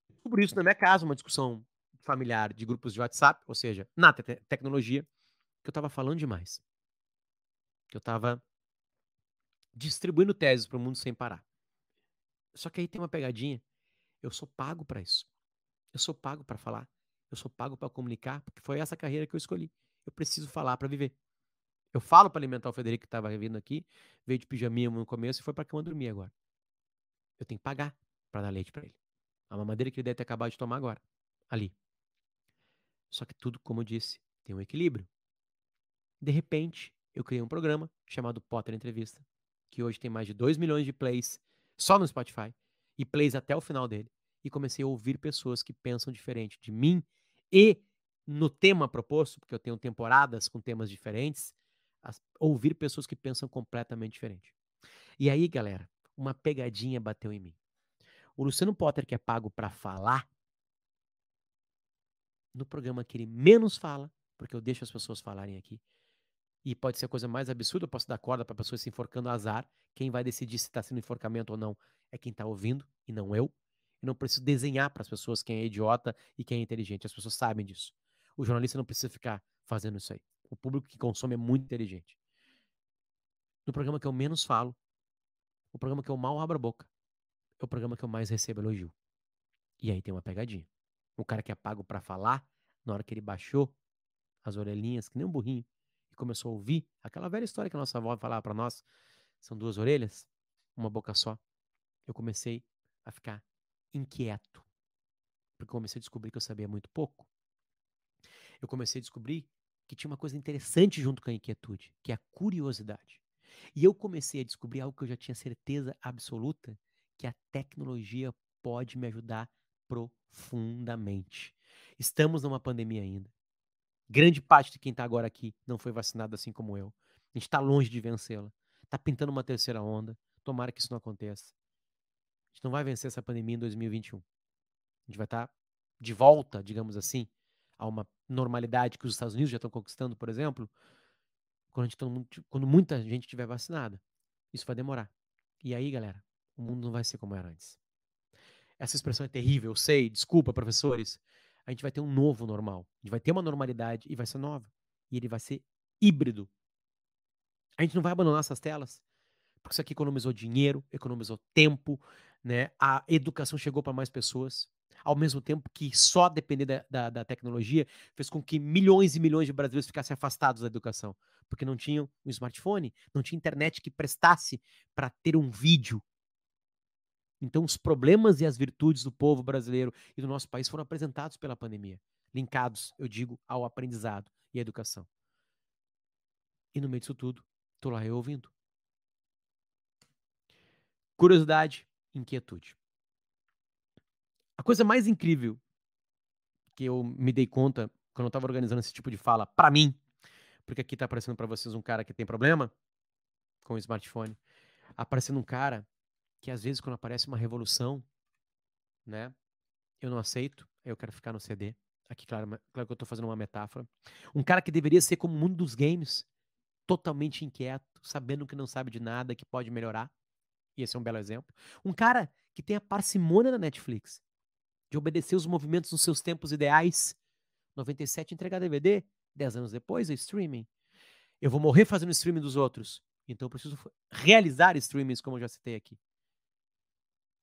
Eu descubro isso na minha casa, uma discussão familiar de grupos de WhatsApp, ou seja, na te tecnologia, que eu estava falando demais. Que eu estava distribuindo teses para o mundo sem parar. Só que aí tem uma pegadinha. Eu sou pago para isso. Eu sou pago para falar. Eu sou pago para comunicar, porque foi essa carreira que eu escolhi. Eu preciso falar para viver. Eu falo para alimentar o Federico que estava vindo aqui, veio de pijaminha no começo e foi para cama dormir agora. Eu tenho que pagar para dar leite para ele. A mamadeira que ele deve ter acabado de tomar agora, ali. Só que tudo, como eu disse, tem um equilíbrio. De repente, eu criei um programa chamado Potter Entrevista, que hoje tem mais de 2 milhões de plays só no Spotify e plays até o final dele e comecei a ouvir pessoas que pensam diferente de mim e no tema proposto, porque eu tenho temporadas com temas diferentes, ouvir pessoas que pensam completamente diferente. E aí, galera, uma pegadinha bateu em mim. O Luciano Potter, que é pago para falar, no programa que ele menos fala, porque eu deixo as pessoas falarem aqui, e pode ser a coisa mais absurda, eu posso dar corda para pessoas se enforcando azar. Quem vai decidir se está sendo enforcamento ou não é quem está ouvindo e não eu. Eu não preciso desenhar para as pessoas quem é idiota e quem é inteligente. As pessoas sabem disso. O jornalista não precisa ficar fazendo isso aí. O público que consome é muito inteligente. No programa que eu menos falo, o programa que eu mal abro a boca, é o programa que eu mais recebo elogio. E aí tem uma pegadinha. O cara que é pago para falar, na hora que ele baixou as orelhinhas, que nem um burrinho, e começou a ouvir aquela velha história que a nossa avó falava para nós, são duas orelhas, uma boca só. Eu comecei a ficar inquieto. Porque eu comecei a descobrir que eu sabia muito pouco. Eu comecei a descobrir que tinha uma coisa interessante junto com a inquietude, que é a curiosidade. E eu comecei a descobrir algo que eu já tinha certeza absoluta, que a tecnologia pode me ajudar profundamente. Estamos numa pandemia ainda. Grande parte de quem está agora aqui não foi vacinado assim como eu. A gente está longe de vencê-la. Está pintando uma terceira onda. Tomara que isso não aconteça gente não vai vencer essa pandemia em 2021. A gente vai estar tá de volta, digamos assim, a uma normalidade que os Estados Unidos já estão conquistando, por exemplo, quando, tá quando muita gente estiver vacinada. Isso vai demorar. E aí, galera, o mundo não vai ser como era antes. Essa expressão é terrível, eu sei, desculpa, professores. A gente vai ter um novo normal. A gente vai ter uma normalidade e vai ser nova. E ele vai ser híbrido. A gente não vai abandonar essas telas, porque isso aqui economizou dinheiro, economizou tempo, né? A educação chegou para mais pessoas, ao mesmo tempo que só depender da, da, da, tecnologia fez com que milhões e milhões de brasileiros ficassem afastados da educação, porque não tinham um smartphone, não tinha internet que prestasse para ter um vídeo. Então, os problemas e as virtudes do povo brasileiro e do nosso país foram apresentados pela pandemia, linkados, eu digo, ao aprendizado e à educação. E no meio disso tudo, tô lá eu ouvindo. Curiosidade, inquietude. Coisa mais incrível que eu me dei conta quando eu estava organizando esse tipo de fala para mim, porque aqui tá aparecendo para vocês um cara que tem problema com o smartphone, aparecendo um cara que às vezes quando aparece uma revolução, né, eu não aceito, eu quero ficar no CD. aqui claro, claro que eu estou fazendo uma metáfora, um cara que deveria ser como o mundo dos games, totalmente inquieto, sabendo que não sabe de nada, que pode melhorar. E esse é um belo exemplo. Um cara que tem a parcimônia na Netflix de obedecer os movimentos nos seus tempos ideais. 97 entregar DVD, 10 anos depois é streaming. Eu vou morrer fazendo streaming dos outros. Então eu preciso realizar streamings como eu já citei aqui.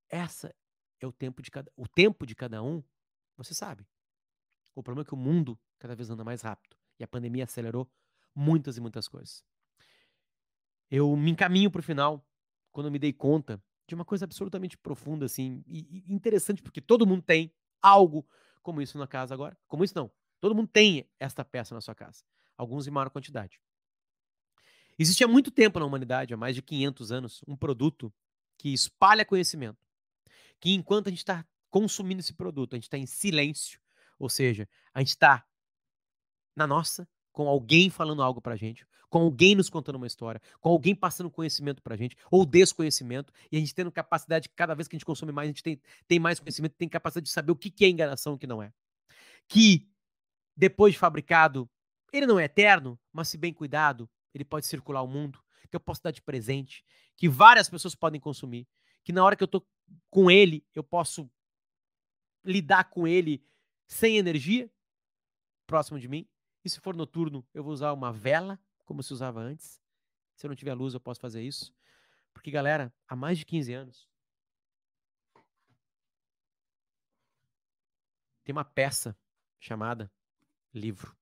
Essa é o tempo de cada o tempo de cada um, você sabe. O problema é que o mundo cada vez anda mais rápido e a pandemia acelerou muitas e muitas coisas. Eu me encaminho para o final quando eu me dei conta de uma coisa absolutamente profunda, assim, e, interessante, porque todo mundo tem algo como isso na casa agora. Como isso não. Todo mundo tem esta peça na sua casa. Alguns em maior quantidade. Existe há muito tempo na humanidade, há mais de 500 anos, um produto que espalha conhecimento. Que enquanto a gente está consumindo esse produto, a gente está em silêncio, ou seja, a gente está na nossa, com alguém falando algo pra gente, com alguém nos contando uma história, com alguém passando conhecimento pra gente, ou desconhecimento, e a gente tendo capacidade, cada vez que a gente consome mais, a gente tem, tem mais conhecimento, tem capacidade de saber o que, que é enganação e o que não é. Que, depois de fabricado, ele não é eterno, mas se bem cuidado, ele pode circular o mundo, que eu posso dar de presente, que várias pessoas podem consumir, que na hora que eu tô com ele, eu posso lidar com ele sem energia, próximo de mim, e se for noturno, eu vou usar uma vela, como se usava antes. Se eu não tiver luz, eu posso fazer isso. Porque, galera, há mais de 15 anos, tem uma peça chamada livro.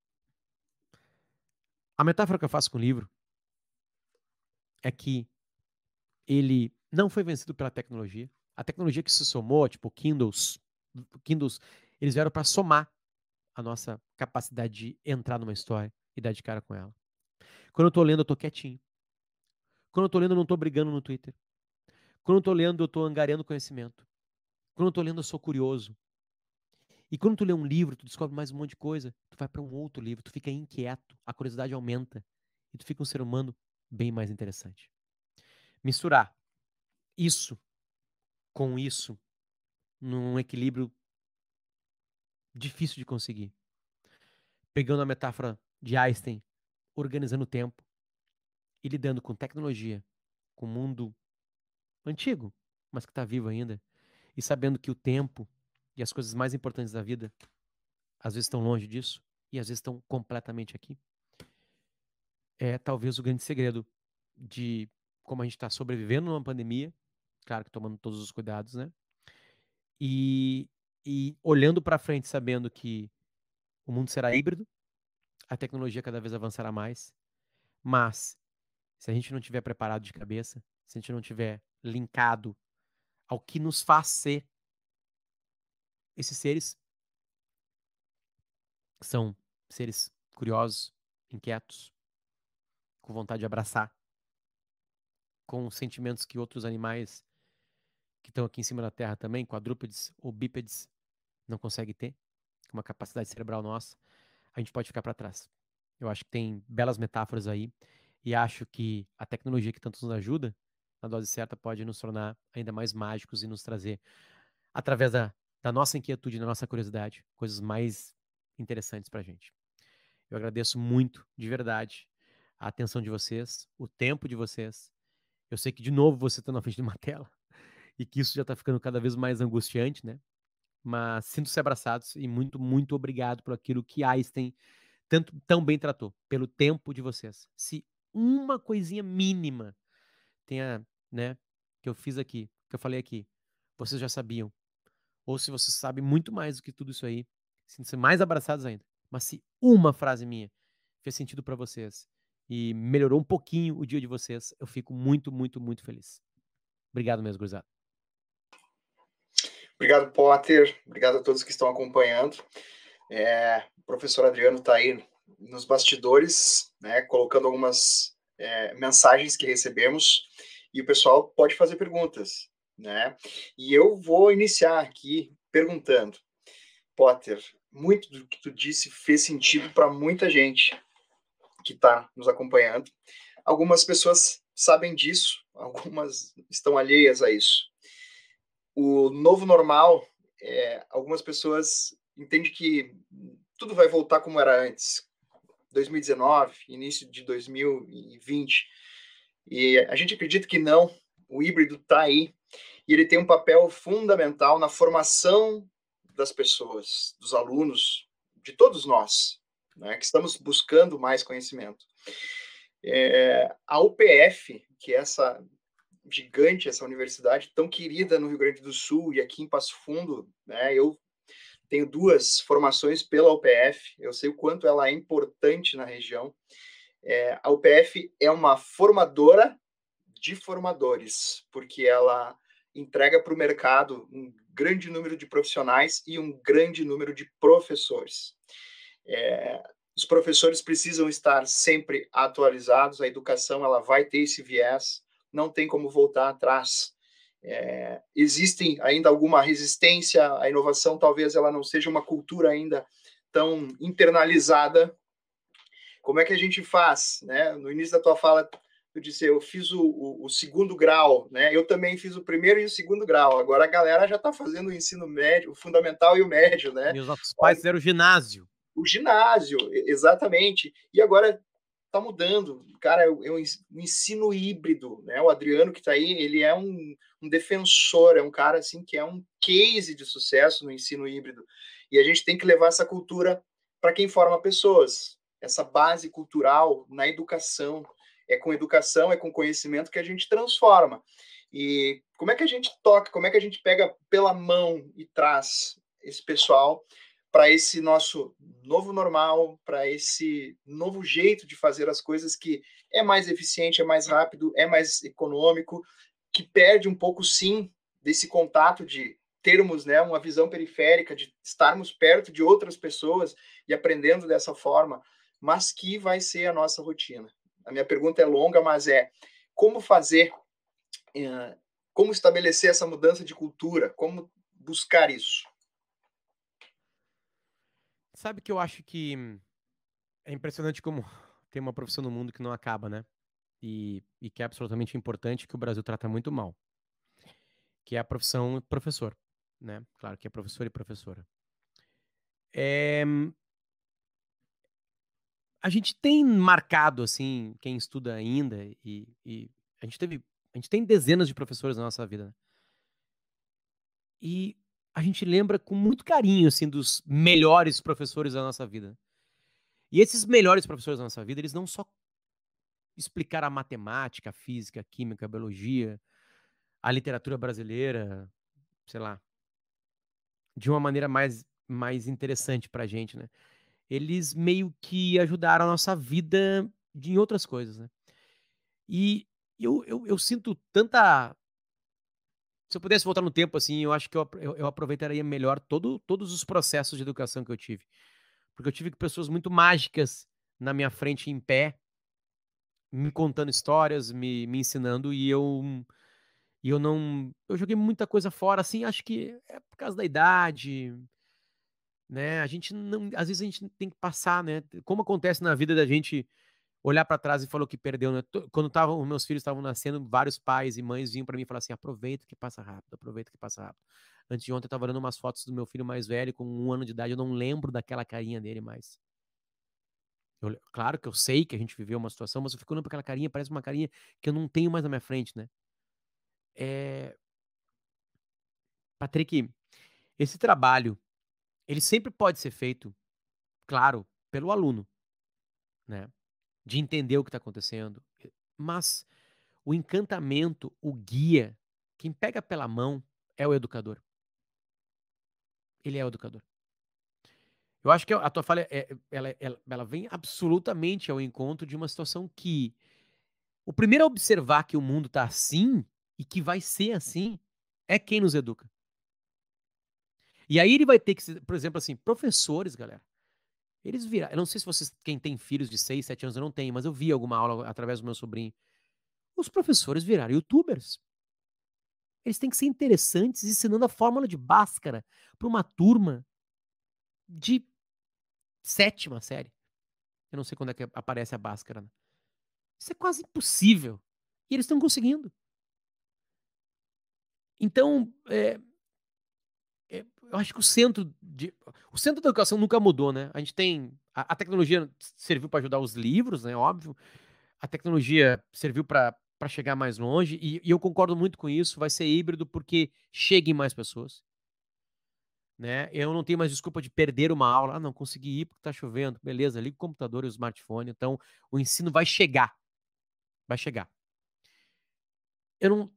A metáfora que eu faço com o livro é que ele não foi vencido pela tecnologia. A tecnologia que se somou, tipo Kindles, Kindles, eles vieram para somar a nossa capacidade de entrar numa história e dar de cara com ela. Quando eu tô lendo, eu tô quietinho. Quando eu tô lendo, eu não tô brigando no Twitter. Quando eu tô lendo, eu tô angariando conhecimento. Quando eu tô lendo, eu sou curioso. E quando tu lê um livro, tu descobre mais um monte de coisa, tu vai para um outro livro, tu fica inquieto, a curiosidade aumenta e tu fica um ser humano bem mais interessante. Misturar isso com isso num equilíbrio difícil de conseguir. Pegando a metáfora de Einstein, organizando o tempo e lidando com tecnologia, com o mundo antigo, mas que está vivo ainda, e sabendo que o tempo e as coisas mais importantes da vida às vezes estão longe disso e às vezes estão completamente aqui. É talvez o grande segredo de como a gente está sobrevivendo numa pandemia, claro que tomando todos os cuidados, né? E, e olhando para frente, sabendo que o mundo será híbrido, a tecnologia cada vez avançará mais, mas se a gente não tiver preparado de cabeça, se a gente não tiver linkado ao que nos faz ser esses seres são seres curiosos, inquietos, com vontade de abraçar, com sentimentos que outros animais que estão aqui em cima da Terra também, quadrúpedes ou bípedes, não conseguem ter, com uma capacidade cerebral nossa, a gente pode ficar para trás. Eu acho que tem belas metáforas aí e acho que a tecnologia que tanto nos ajuda, na dose certa, pode nos tornar ainda mais mágicos e nos trazer, através da, da nossa inquietude, da nossa curiosidade, coisas mais interessantes para a gente. Eu agradeço muito, de verdade, a atenção de vocês, o tempo de vocês. Eu sei que, de novo, você está na frente de uma tela e que isso já está ficando cada vez mais angustiante, né? Mas sinto-se abraçados e muito, muito obrigado por aquilo que Einstein tanto, tão bem tratou, pelo tempo de vocês. Se uma coisinha mínima tenha, né, que eu fiz aqui, que eu falei aqui, vocês já sabiam. Ou se vocês sabem muito mais do que tudo isso aí, sintam-se mais abraçados ainda. Mas se uma frase minha fez sentido para vocês e melhorou um pouquinho o dia de vocês, eu fico muito, muito, muito feliz. Obrigado mesmo, gurizada. Obrigado, Potter. Obrigado a todos que estão acompanhando. É, o professor Adriano está aí nos bastidores, né, colocando algumas é, mensagens que recebemos e o pessoal pode fazer perguntas, né? E eu vou iniciar aqui perguntando, Potter, muito do que tu disse fez sentido para muita gente que está nos acompanhando. Algumas pessoas sabem disso, algumas estão alheias a isso. O novo normal, é, algumas pessoas entende que tudo vai voltar como era antes, 2019, início de 2020. E a gente acredita que não, o híbrido está aí e ele tem um papel fundamental na formação das pessoas, dos alunos, de todos nós, né, que estamos buscando mais conhecimento. É, a UPF, que é essa gigante, essa universidade tão querida no Rio Grande do Sul e aqui em Passo Fundo, né, eu tenho duas formações pela UPF, eu sei o quanto ela é importante na região. É, a UPF é uma formadora de formadores, porque ela entrega para o mercado um grande número de profissionais e um grande número de professores. É, os professores precisam estar sempre atualizados, a educação ela vai ter esse viés, não tem como voltar atrás. É, existem ainda alguma resistência à inovação, talvez ela não seja uma cultura ainda tão internalizada. Como é que a gente faz? Né? No início da tua fala, eu disse, eu fiz o, o, o, segundo grau, né? Eu também fiz o primeiro e o segundo grau. Agora a galera já está fazendo o ensino médio, o fundamental e o médio, né? E os nossos pais fizeram o ginásio. O ginásio, exatamente. E agora está mudando. Cara, é um ensino híbrido, né? O Adriano que está aí, ele é um, um defensor, é um cara assim que é um case de sucesso no ensino híbrido. E a gente tem que levar essa cultura para quem forma pessoas, essa base cultural na educação. É com educação, é com conhecimento que a gente transforma. E como é que a gente toca, como é que a gente pega pela mão e traz esse pessoal para esse nosso novo normal, para esse novo jeito de fazer as coisas que é mais eficiente, é mais rápido, é mais econômico, que perde um pouco sim desse contato de termos né, uma visão periférica, de estarmos perto de outras pessoas e aprendendo dessa forma, mas que vai ser a nossa rotina. A minha pergunta é longa, mas é como fazer, eh, como estabelecer essa mudança de cultura, como buscar isso? Sabe que eu acho que é impressionante como tem uma profissão no mundo que não acaba, né? E, e que é absolutamente importante, que o Brasil trata muito mal. Que é a profissão professor, né? Claro que é professor e professora. É... A gente tem marcado, assim, quem estuda ainda, e, e a gente teve. A gente tem dezenas de professores na nossa vida. Né? E a gente lembra com muito carinho, assim, dos melhores professores da nossa vida. E esses melhores professores da nossa vida, eles não só explicaram a matemática, a física, a química, a biologia, a literatura brasileira, sei lá, de uma maneira mais, mais interessante pra gente, né? Eles meio que ajudaram a nossa vida em outras coisas, né? E eu, eu, eu sinto tanta se eu pudesse voltar no tempo, assim, eu acho que eu, eu, eu, aproveitaria melhor todo, todos os processos de educação que eu tive. Porque eu tive pessoas muito mágicas na minha frente em pé, me contando histórias, me, me ensinando, e eu, e eu não. Eu joguei muita coisa fora, assim, acho que é por causa da idade, né? A gente não. Às vezes a gente tem que passar, né? Como acontece na vida da gente olhar para trás e falou que perdeu. Né? Quando tava, os meus filhos estavam nascendo, vários pais e mães vinham para mim e falaram assim: aproveita que passa rápido, aproveita que passa rápido. Antes de ontem eu estava olhando umas fotos do meu filho mais velho, com um ano de idade, eu não lembro daquela carinha dele mais. Eu, claro que eu sei que a gente viveu uma situação, mas eu fico olhando para aquela carinha, parece uma carinha que eu não tenho mais na minha frente, né? É... Patrick, esse trabalho, ele sempre pode ser feito, claro, pelo aluno, né? De entender o que está acontecendo. Mas o encantamento, o guia, quem pega pela mão é o educador. Ele é o educador. Eu acho que a tua falha, é, ela, ela, ela vem absolutamente ao encontro de uma situação que o primeiro a observar que o mundo está assim e que vai ser assim é quem nos educa. E aí ele vai ter que, por exemplo, assim, professores, galera. Eles viraram. Eu não sei se vocês, quem tem filhos de 6, 7 anos, eu não tenho, mas eu vi alguma aula através do meu sobrinho. Os professores viraram youtubers. Eles têm que ser interessantes ensinando a fórmula de Bhaskara para uma turma de sétima série. Eu não sei quando é que aparece a Bhaskara. Né? Isso é quase impossível. E eles estão conseguindo. Então, é, eu acho que o centro de, o centro da educação nunca mudou, né? A gente tem. A, a tecnologia serviu para ajudar os livros, né? Óbvio. A tecnologia serviu para chegar mais longe, e, e, eu concordo muito com isso. Vai ser híbrido porque cheguem mais pessoas. Né? Eu não tenho mais desculpa de perder uma aula. Ah, não, consegui ir porque está chovendo. Beleza, liga o computador e o smartphone. Então, o ensino vai chegar. Vai chegar. Eu não,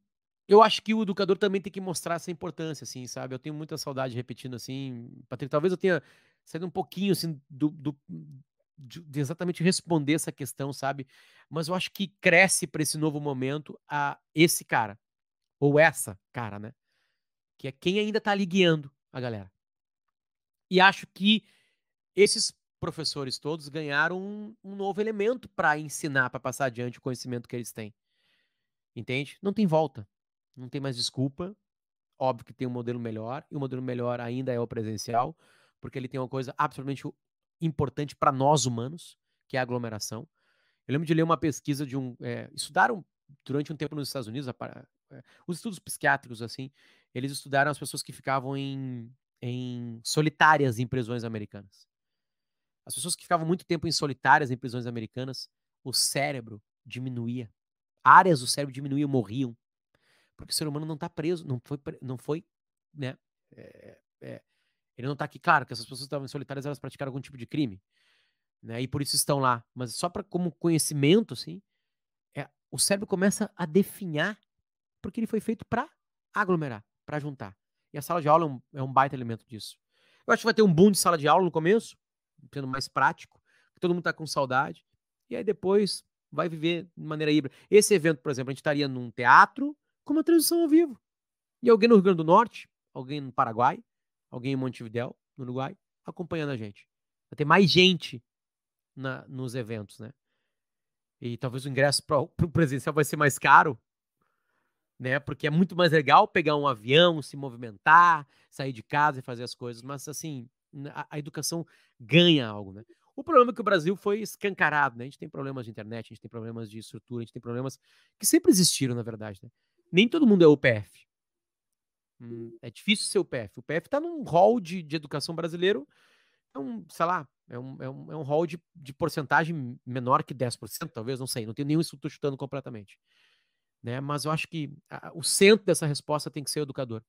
eu acho que o educador também tem que mostrar essa importância, assim, sabe? Eu tenho muita saudade repetindo assim, Patrick, talvez eu tenha saído um pouquinho, assim, do, do de, exatamente responder essa questão, sabe? Mas eu acho que cresce para esse novo momento a esse cara, ou essa cara, né? Que é quem ainda tá ali guiando a galera. E acho que esses professores todos ganharam um, um novo elemento para ensinar, para passar adiante o conhecimento que eles têm. Entende? Não tem volta não tem mais desculpa. Óbvio que tem um modelo melhor, e o modelo melhor ainda é o presencial, porque ele tem uma coisa absolutamente importante para nós humanos, que é a aglomeração. Eu lembro de ler uma pesquisa de um. É, estudaram durante um tempo nos Estados Unidos, é, os estudos psiquiátricos, assim, eles estudaram as pessoas que ficavam em, em solitárias em prisões americanas. As pessoas que ficavam muito tempo em solitárias em prisões americanas, o cérebro diminuía. Áreas do cérebro diminuíam, morriam. Porque o ser humano não está preso, não foi, não foi, né? É, é, ele não está aqui. Claro que essas pessoas estavam solitárias, elas praticaram algum tipo de crime, né? E por isso estão lá. Mas só para como conhecimento, assim, é, o cérebro começa a definhar, porque ele foi feito para aglomerar, para juntar. E a sala de aula é um, é um baita elemento disso. Eu acho que vai ter um boom de sala de aula no começo, sendo mais prático, todo mundo está com saudade. E aí depois vai viver de maneira híbrida. Esse evento, por exemplo, a gente estaria num teatro, com uma transmissão ao vivo. E alguém no Rio Grande do Norte, alguém no Paraguai, alguém em Montevidéu, no Uruguai, acompanhando a gente. Vai ter mais gente na, nos eventos, né? E talvez o ingresso para o presencial vai ser mais caro, né? Porque é muito mais legal pegar um avião, se movimentar, sair de casa e fazer as coisas. Mas, assim, a, a educação ganha algo, né? O problema é que o Brasil foi escancarado, né? A gente tem problemas de internet, a gente tem problemas de estrutura, a gente tem problemas que sempre existiram, na verdade, né? nem todo mundo é UPF. Hum, é difícil ser UPF. O UPF está num hall de, de educação brasileiro, é um, sei lá, é um, é um, é um hall de, de porcentagem menor que 10%, talvez, não sei, não tenho nenhum estudo chutando completamente. Né? Mas eu acho que a, o centro dessa resposta tem que ser o educador.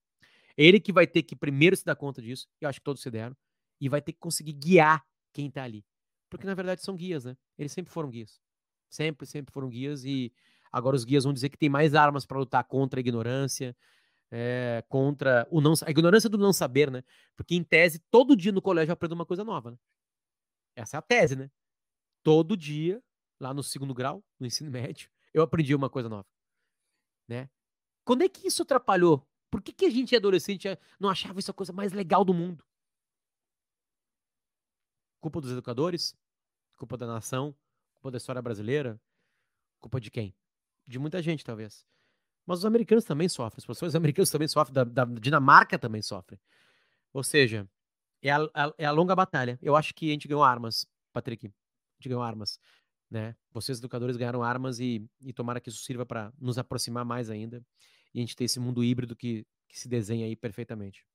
Ele que vai ter que primeiro se dar conta disso, e eu acho que todos se deram, e vai ter que conseguir guiar quem está ali. Porque na verdade são guias, né? Eles sempre foram guias. Sempre, sempre foram guias e Agora os guias vão dizer que tem mais armas para lutar contra a ignorância, é, contra o não, a ignorância do não saber, né? Porque em tese todo dia no colégio eu aprendo uma coisa nova. Né? Essa é a tese, né? Todo dia lá no segundo grau, no ensino médio, eu aprendi uma coisa nova, né? Quando é que isso atrapalhou? Por que, que a gente adolescente não achava isso a coisa mais legal do mundo? Culpa dos educadores? Culpa da nação? Culpa da história brasileira? Culpa de quem? de muita gente, talvez. Mas os americanos também sofrem, os professores americanos também sofrem, da, da Dinamarca também sofrem. Ou seja, é a, a, é a longa batalha. Eu acho que a gente ganhou armas, Patrick. A gente ganhou armas. Né? Vocês, educadores, ganharam armas e, e tomara que isso sirva para nos aproximar mais ainda e a gente ter esse mundo híbrido que, que se desenha aí perfeitamente.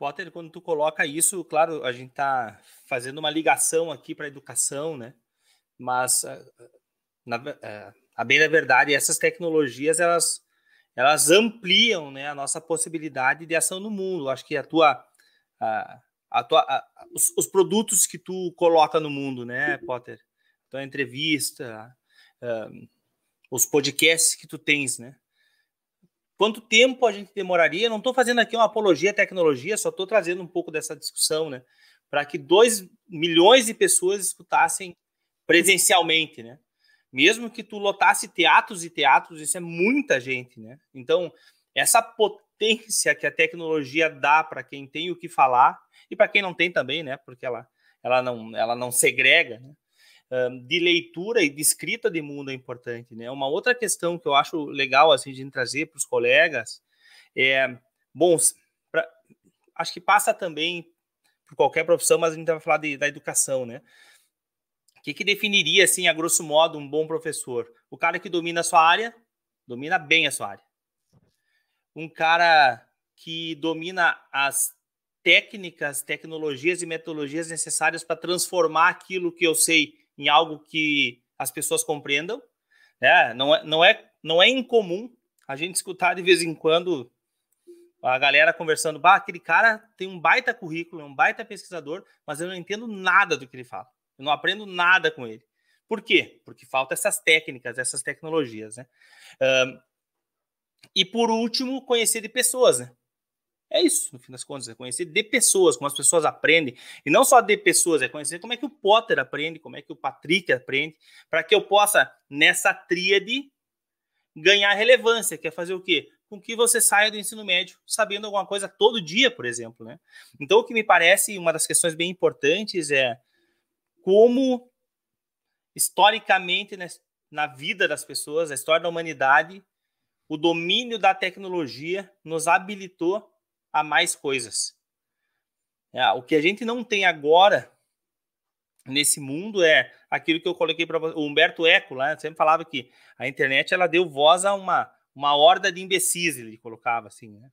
Potter, quando tu coloca isso, claro, a gente está fazendo uma ligação aqui para a educação, né? Mas ah, na, eh, a bem da verdade, essas tecnologias elas, elas ampliam né, a nossa possibilidade de ação no mundo. Acho que a tua, a, a tua, a, os, os, produtos que tu coloca no mundo, né, Potter? A tua entrevista, uh, os podcasts que tu tens, né? Quanto tempo a gente demoraria? Não estou fazendo aqui uma apologia à tecnologia, só estou trazendo um pouco dessa discussão, né? Para que 2 milhões de pessoas escutassem presencialmente, né? mesmo que tu lotasse teatros e teatros, isso é muita gente, né? Então, essa potência que a tecnologia dá para quem tem o que falar e para quem não tem também, né? Porque ela, ela, não, ela não segrega, né? De leitura e de escrita de mundo é importante, né? Uma outra questão que eu acho legal assim de trazer para os colegas é, bom, pra, acho que passa também por qualquer profissão, mas a gente vai falar de, da educação, né? O que, que definiria, assim, a grosso modo, um bom professor? O cara que domina a sua área, domina bem a sua área. Um cara que domina as técnicas, tecnologias e metodologias necessárias para transformar aquilo que eu sei em algo que as pessoas compreendam. Né? Não, é, não, é, não é incomum a gente escutar de vez em quando a galera conversando, bah, aquele cara tem um baita currículo, é um baita pesquisador, mas eu não entendo nada do que ele fala. Eu não aprendo nada com ele. Por quê? Porque falta essas técnicas, essas tecnologias, né? Um, e por último, conhecer de pessoas, né? É isso, no fim das contas, é conhecer de pessoas, como as pessoas aprendem, e não só de pessoas, é conhecer como é que o Potter aprende, como é que o Patrick aprende, para que eu possa, nessa tríade, ganhar relevância, que é fazer o quê? Com que você saia do ensino médio sabendo alguma coisa todo dia, por exemplo, né? Então, o que me parece uma das questões bem importantes é como, historicamente, né, na vida das pessoas, a história da humanidade, o domínio da tecnologia nos habilitou a mais coisas. É, o que a gente não tem agora nesse mundo é aquilo que eu coloquei para o Humberto Eco lá sempre falava que a internet ela deu voz a uma uma horda de imbecis ele colocava assim né?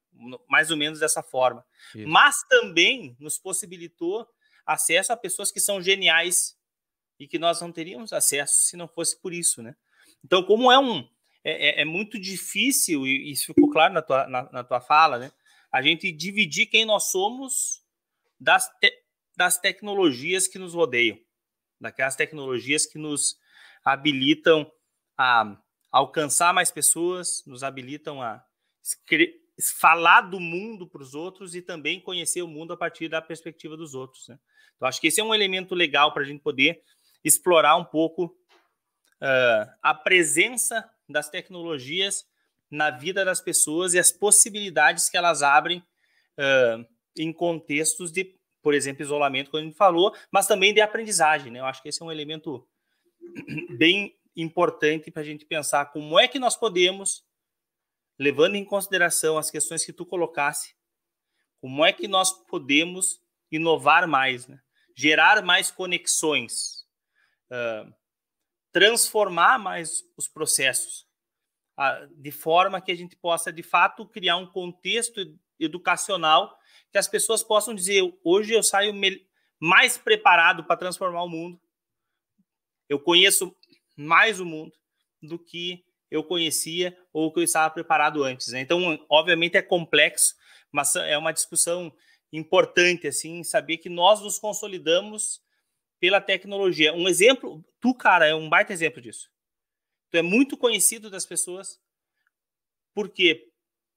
mais ou menos dessa forma Isso. mas também nos possibilitou acesso a pessoas que são geniais e que nós não teríamos acesso se não fosse por isso né então como é um é, é, é muito difícil e isso ficou claro na tua, na, na tua fala né a gente dividir quem nós somos das, te, das tecnologias que nos rodeiam, daquelas tecnologias que nos habilitam a alcançar mais pessoas, nos habilitam a falar do mundo para os outros e também conhecer o mundo a partir da perspectiva dos outros. Né? Então, acho que esse é um elemento legal para a gente poder explorar um pouco uh, a presença das tecnologias na vida das pessoas e as possibilidades que elas abrem uh, em contextos de, por exemplo, isolamento, como a gente falou, mas também de aprendizagem. Né? Eu acho que esse é um elemento bem importante para a gente pensar como é que nós podemos, levando em consideração as questões que tu colocasse, como é que nós podemos inovar mais, né? gerar mais conexões, uh, transformar mais os processos de forma que a gente possa, de fato, criar um contexto educacional que as pessoas possam dizer: hoje eu saio mais preparado para transformar o mundo, eu conheço mais o mundo do que eu conhecia ou que eu estava preparado antes. Né? Então, obviamente é complexo, mas é uma discussão importante assim, saber que nós nos consolidamos pela tecnologia. Um exemplo, tu, cara, é um baita exemplo disso. Tu é muito conhecido das pessoas. Por quê?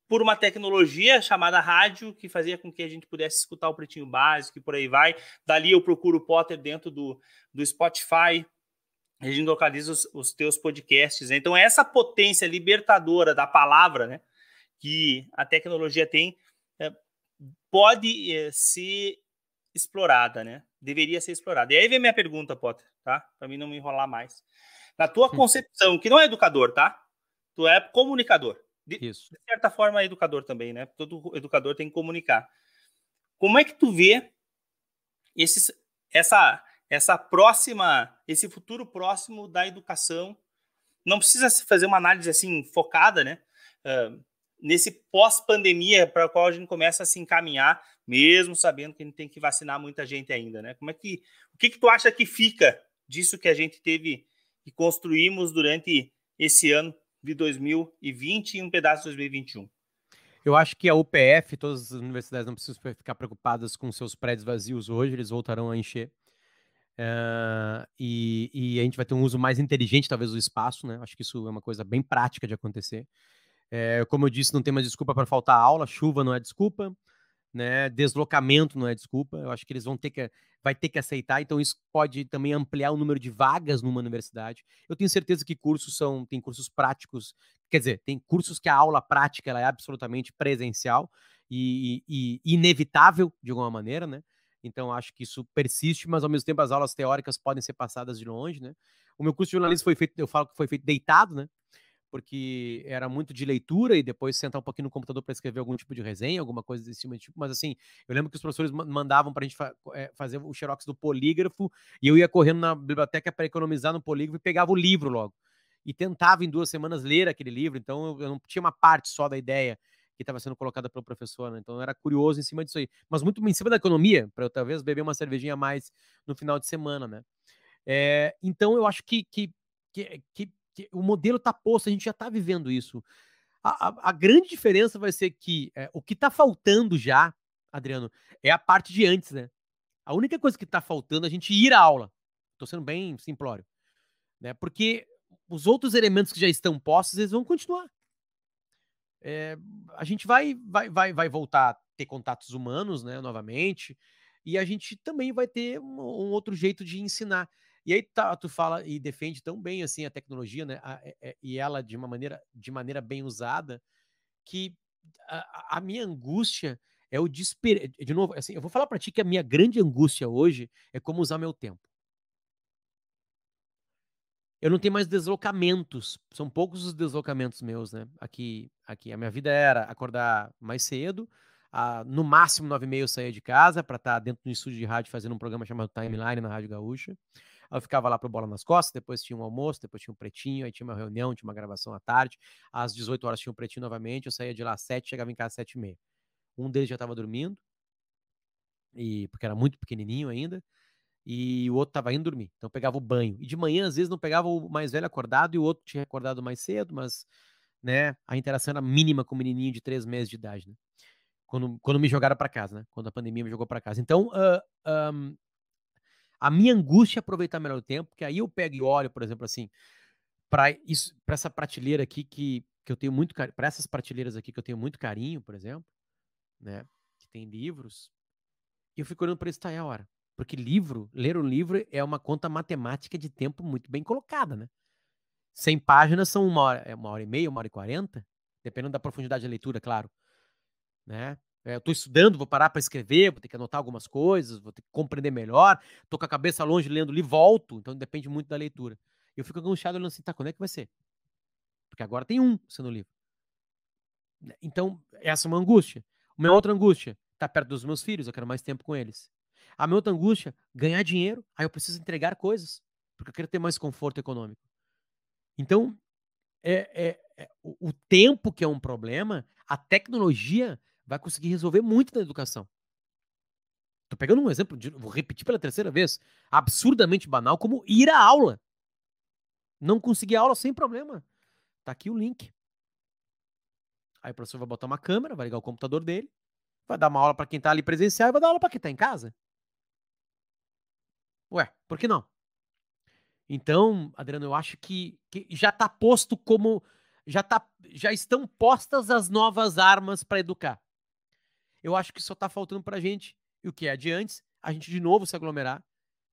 Por uma tecnologia chamada rádio, que fazia com que a gente pudesse escutar o Pretinho Básico e por aí vai. Dali eu procuro o Potter dentro do, do Spotify, a gente localiza os, os teus podcasts. Né? Então, essa potência libertadora da palavra né, que a tecnologia tem é, pode é, ser explorada, né? Deveria ser explorada. E aí vem minha pergunta, Potter, tá? Para mim não me enrolar mais. Na tua concepção, que não é educador, tá? Tu é comunicador. De, Isso. de certa forma, é educador também, né? Todo educador tem que comunicar. Como é que tu vê esses, essa, essa próxima, esse futuro próximo da educação? Não precisa fazer uma análise assim focada, né? Uh, nesse pós-pandemia para o qual a gente começa a se encaminhar, mesmo sabendo que a gente tem que vacinar muita gente ainda, né? Como é que o que, que tu acha que fica disso que a gente teve que construímos durante esse ano de 2020 e um pedaço de 2021. Eu acho que a UPF, todas as universidades não precisam ficar preocupadas com seus prédios vazios hoje, eles voltarão a encher. Uh, e, e, a gente vai ter um uso mais inteligente, talvez, do espaço, né? Acho que isso é uma coisa bem prática de acontecer. É, como eu disse, não tem mais desculpa para faltar aula, chuva não é desculpa, né? Deslocamento não é desculpa. Eu acho que eles vão ter que vai ter que aceitar, então isso pode também ampliar o número de vagas numa universidade. Eu tenho certeza que cursos são, tem cursos práticos, quer dizer, tem cursos que a aula prática ela é absolutamente presencial e, e, e inevitável de alguma maneira, né? Então acho que isso persiste, mas ao mesmo tempo as aulas teóricas podem ser passadas de longe, né? O meu curso de jornalismo foi feito, eu falo que foi feito deitado, né? Porque era muito de leitura e depois sentar um pouquinho no computador para escrever algum tipo de resenha, alguma coisa desse tipo. Mas assim, eu lembro que os professores mandavam para a gente fa é, fazer o xerox do polígrafo e eu ia correndo na biblioteca para economizar no polígrafo e pegava o livro logo. E tentava em duas semanas ler aquele livro, então eu, não tinha uma parte só da ideia que estava sendo colocada pelo professor, né? Então era curioso em cima disso aí. Mas muito em cima da economia, para eu talvez beber uma cervejinha a mais no final de semana, né? É, então eu acho que, que, que, que o modelo está posto, a gente já está vivendo isso. A, a, a, grande diferença vai ser que é, o que está faltando já, Adriano, é a parte de antes, né? A única coisa que está faltando é a gente ir à aula. Estou sendo bem simplório. Né? Porque os outros elementos que já estão postos, eles vão continuar. É, a gente vai, vai, vai, vai voltar a ter contatos humanos, né, novamente, e a gente também vai ter um, um outro jeito de ensinar. E aí tá, tu fala e defende tão bem assim a tecnologia, né, a, a, é, é, e ela de uma maneira, de maneira bem usada, que a, minha angústia é o desespero. De novo, assim, eu vou falar para ti que a minha grande angústia hoje é como usar meu tempo eu não tenho mais deslocamentos. São poucos os deslocamentos meus, né? Aqui, aqui a minha vida era acordar mais cedo, a, no máximo nove e meia eu saía de casa para estar tá dentro do estúdio de rádio fazendo um programa chamado Timeline na Rádio Gaúcha. Eu ficava lá pro Bola nas Costas, depois tinha um almoço, depois tinha um pretinho, aí tinha uma reunião, tinha uma gravação à tarde. Às 18 horas tinha um pretinho novamente, eu saía de lá às 7, chegava em casa às 7 e meia. Um deles já estava dormindo, e porque era muito pequenininho ainda e o outro estava indo dormir. Então pegava o banho. E de manhã, às vezes, não pegava o mais velho acordado e o outro tinha acordado mais cedo, mas né, a interação era mínima com o menininho de três meses de idade, né? Quando, quando me jogaram para casa, né? Quando a pandemia me jogou para casa. Então, uh, um, a minha angústia é aproveitar melhor o tempo, porque aí eu pego e olho, por exemplo, assim, para essa prateleira aqui que, que eu tenho muito carinho, para essas prateleiras aqui que eu tenho muito carinho, por exemplo, né? Que tem livros, e eu fico olhando para isso, tá, é a hora. Porque livro, ler um livro é uma conta matemática de tempo muito bem colocada, né? 100 páginas são uma hora, é uma hora e meia, uma hora e quarenta, dependendo da profundidade da leitura, claro. Né? É, estou estudando, vou parar para escrever, vou ter que anotar algumas coisas, vou ter que compreender melhor. Estou com a cabeça longe lendo livro, volto, então depende muito da leitura. Eu fico angustiado olhando assim, tá, quando é que vai ser? Porque agora tem um sendo livro. Então, essa é uma angústia. Uma outra angústia, tá perto dos meus filhos, eu quero mais tempo com eles. A minha outra angústia, ganhar dinheiro, aí eu preciso entregar coisas, porque eu quero ter mais conforto econômico. Então, é, é, é o, o tempo que é um problema, a tecnologia vai conseguir resolver muito na educação. Tô pegando um exemplo, de, vou repetir pela terceira vez, absurdamente banal, como ir à aula. Não conseguir aula sem problema. Tá aqui o link. Aí o professor vai botar uma câmera, vai ligar o computador dele, vai dar uma aula para quem tá ali presencial e vai dar aula para quem tá em casa. Ué, por que não? Então, Adriano, eu acho que, que já está posto como. Já, tá, já estão postas as novas armas para educar. Eu acho que só está faltando para a gente, e o que é de antes, a gente de novo se aglomerar,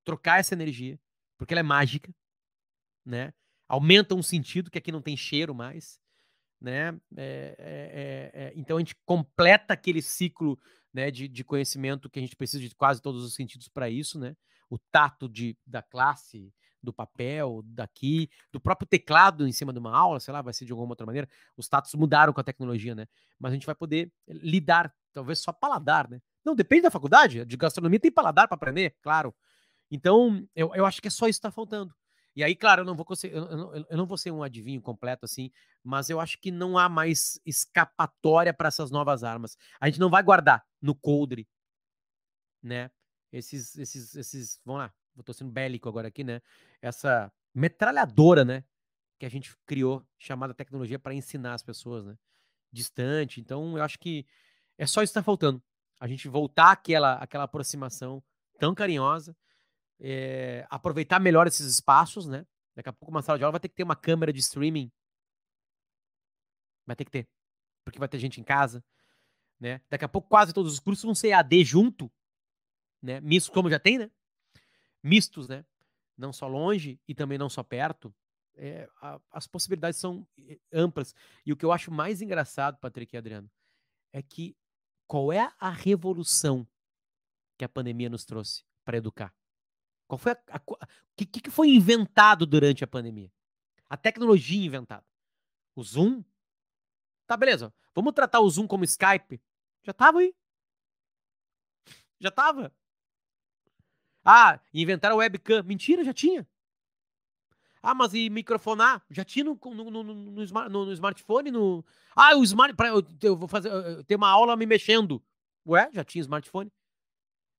trocar essa energia, porque ela é mágica, né? Aumenta um sentido, que aqui não tem cheiro mais, né? É, é, é, é então a gente completa aquele ciclo né, de, de conhecimento que a gente precisa de quase todos os sentidos para isso, né? o tato de, da classe, do papel, daqui, do próprio teclado em cima de uma aula, sei lá, vai ser de alguma outra maneira. Os tatos mudaram com a tecnologia, né? Mas a gente vai poder lidar, talvez só paladar, né? Não, depende da faculdade. De gastronomia tem paladar para aprender, claro. Então, eu, eu acho que é só isso que está faltando. E aí, claro, eu não, vou eu, não, eu não vou ser um adivinho completo assim, mas eu acho que não há mais escapatória para essas novas armas. A gente não vai guardar no coldre, né? esses, esses, esses, vamos lá, eu tô sendo bélico agora aqui, né? Essa metralhadora, né? Que a gente criou, chamada tecnologia para ensinar as pessoas, né? Distante. Então, eu acho que é só isso que tá faltando. A gente voltar àquela, àquela aproximação tão carinhosa, é, aproveitar melhor esses espaços, né? Daqui a pouco uma sala de aula vai ter que ter uma câmera de streaming. Vai ter que ter. Porque vai ter gente em casa, né? Daqui a pouco quase todos os cursos vão ser AD junto, né? Mistos, como já tem, né? Mistos, né? Não só longe e também não só perto. É, a, as possibilidades são eh, amplas. E o que eu acho mais engraçado, Patrick e Adriano, é que qual é a revolução que a pandemia nos trouxe para educar? Qual foi o que, que foi inventado durante a pandemia? A tecnologia inventada. O Zoom? Tá, beleza. Vamos tratar o Zoom como Skype? Já tava aí. Já tava. Ah, inventaram webcam. Mentira, já tinha. Ah, mas e microfonar? Já tinha no, no, no, no, no smartphone? No... Ah, o smart. Pra, eu, eu vou fazer. Eu uma aula me mexendo. Ué, já tinha smartphone.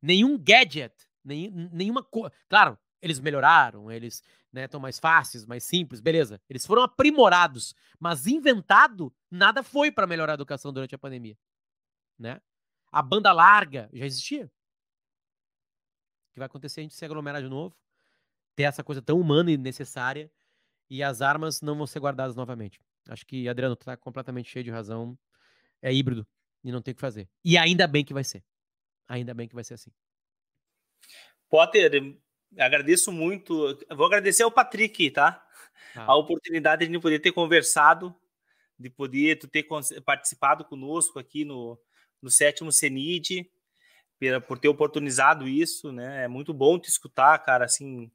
Nenhum gadget, nem, nenhuma coisa. Claro, eles melhoraram, eles estão né, mais fáceis, mais simples, beleza. Eles foram aprimorados, mas inventado, nada foi para melhorar a educação durante a pandemia. Né? A banda larga já existia. O que vai acontecer? A gente se aglomerar de novo, ter essa coisa tão humana e necessária, e as armas não vão ser guardadas novamente. Acho que, Adriano, tu tá completamente cheio de razão. É híbrido e não tem o que fazer. E ainda bem que vai ser. Ainda bem que vai ser assim. Potter, agradeço muito. Vou agradecer ao Patrick, tá? Ah. A oportunidade de poder ter conversado, de poder tu ter participado conosco aqui no, no sétimo CENID, por ter oportunizado isso, né? É muito bom te escutar, cara, assim,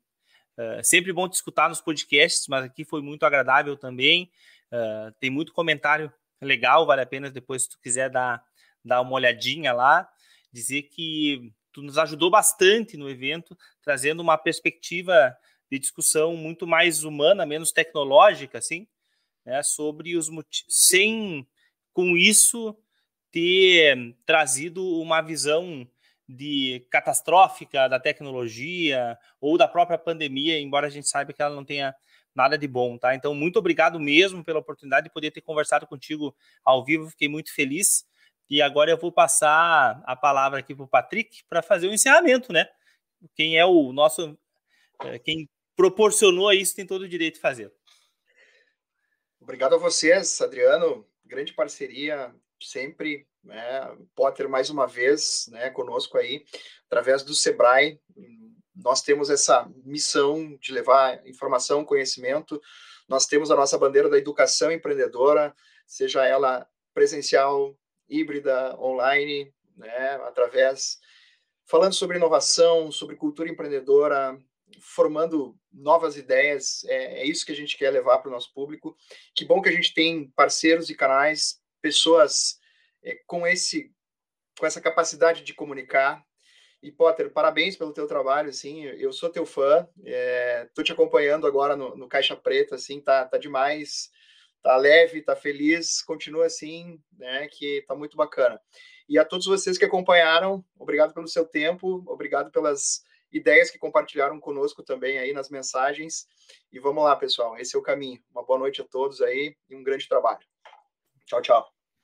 é sempre bom te escutar nos podcasts, mas aqui foi muito agradável também. Uh, tem muito comentário legal, vale a pena depois se tu quiser dar, dar uma olhadinha lá, dizer que tu nos ajudou bastante no evento, trazendo uma perspectiva de discussão muito mais humana, menos tecnológica, assim, né, sobre os motivos, sem com isso ter trazido uma visão de catastrófica da tecnologia ou da própria pandemia, embora a gente saiba que ela não tenha nada de bom, tá? Então, muito obrigado mesmo pela oportunidade de poder ter conversado contigo ao vivo, fiquei muito feliz. E agora eu vou passar a palavra aqui para o Patrick para fazer o encerramento, né? Quem é o nosso. É, quem proporcionou isso tem todo o direito de fazer. Obrigado a vocês, Adriano. Grande parceria sempre. Né? Potter, mais uma vez, né, conosco aí, através do Sebrae. Nós temos essa missão de levar informação, conhecimento. Nós temos a nossa bandeira da educação empreendedora, seja ela presencial, híbrida, online, né, através falando sobre inovação, sobre cultura empreendedora, formando novas ideias. É, é isso que a gente quer levar para o nosso público. Que bom que a gente tem parceiros e canais, pessoas com esse com essa capacidade de comunicar. E Potter, parabéns pelo teu trabalho, assim, eu sou teu fã, é, tô te acompanhando agora no, no Caixa Preta, assim, tá, tá demais tá leve, tá feliz, continua assim, né, que tá muito bacana. E a todos vocês que acompanharam, obrigado pelo seu tempo, obrigado pelas ideias que compartilharam conosco também aí nas mensagens. E vamos lá, pessoal, esse é o caminho. Uma boa noite a todos aí e um grande trabalho. Tchau, tchau.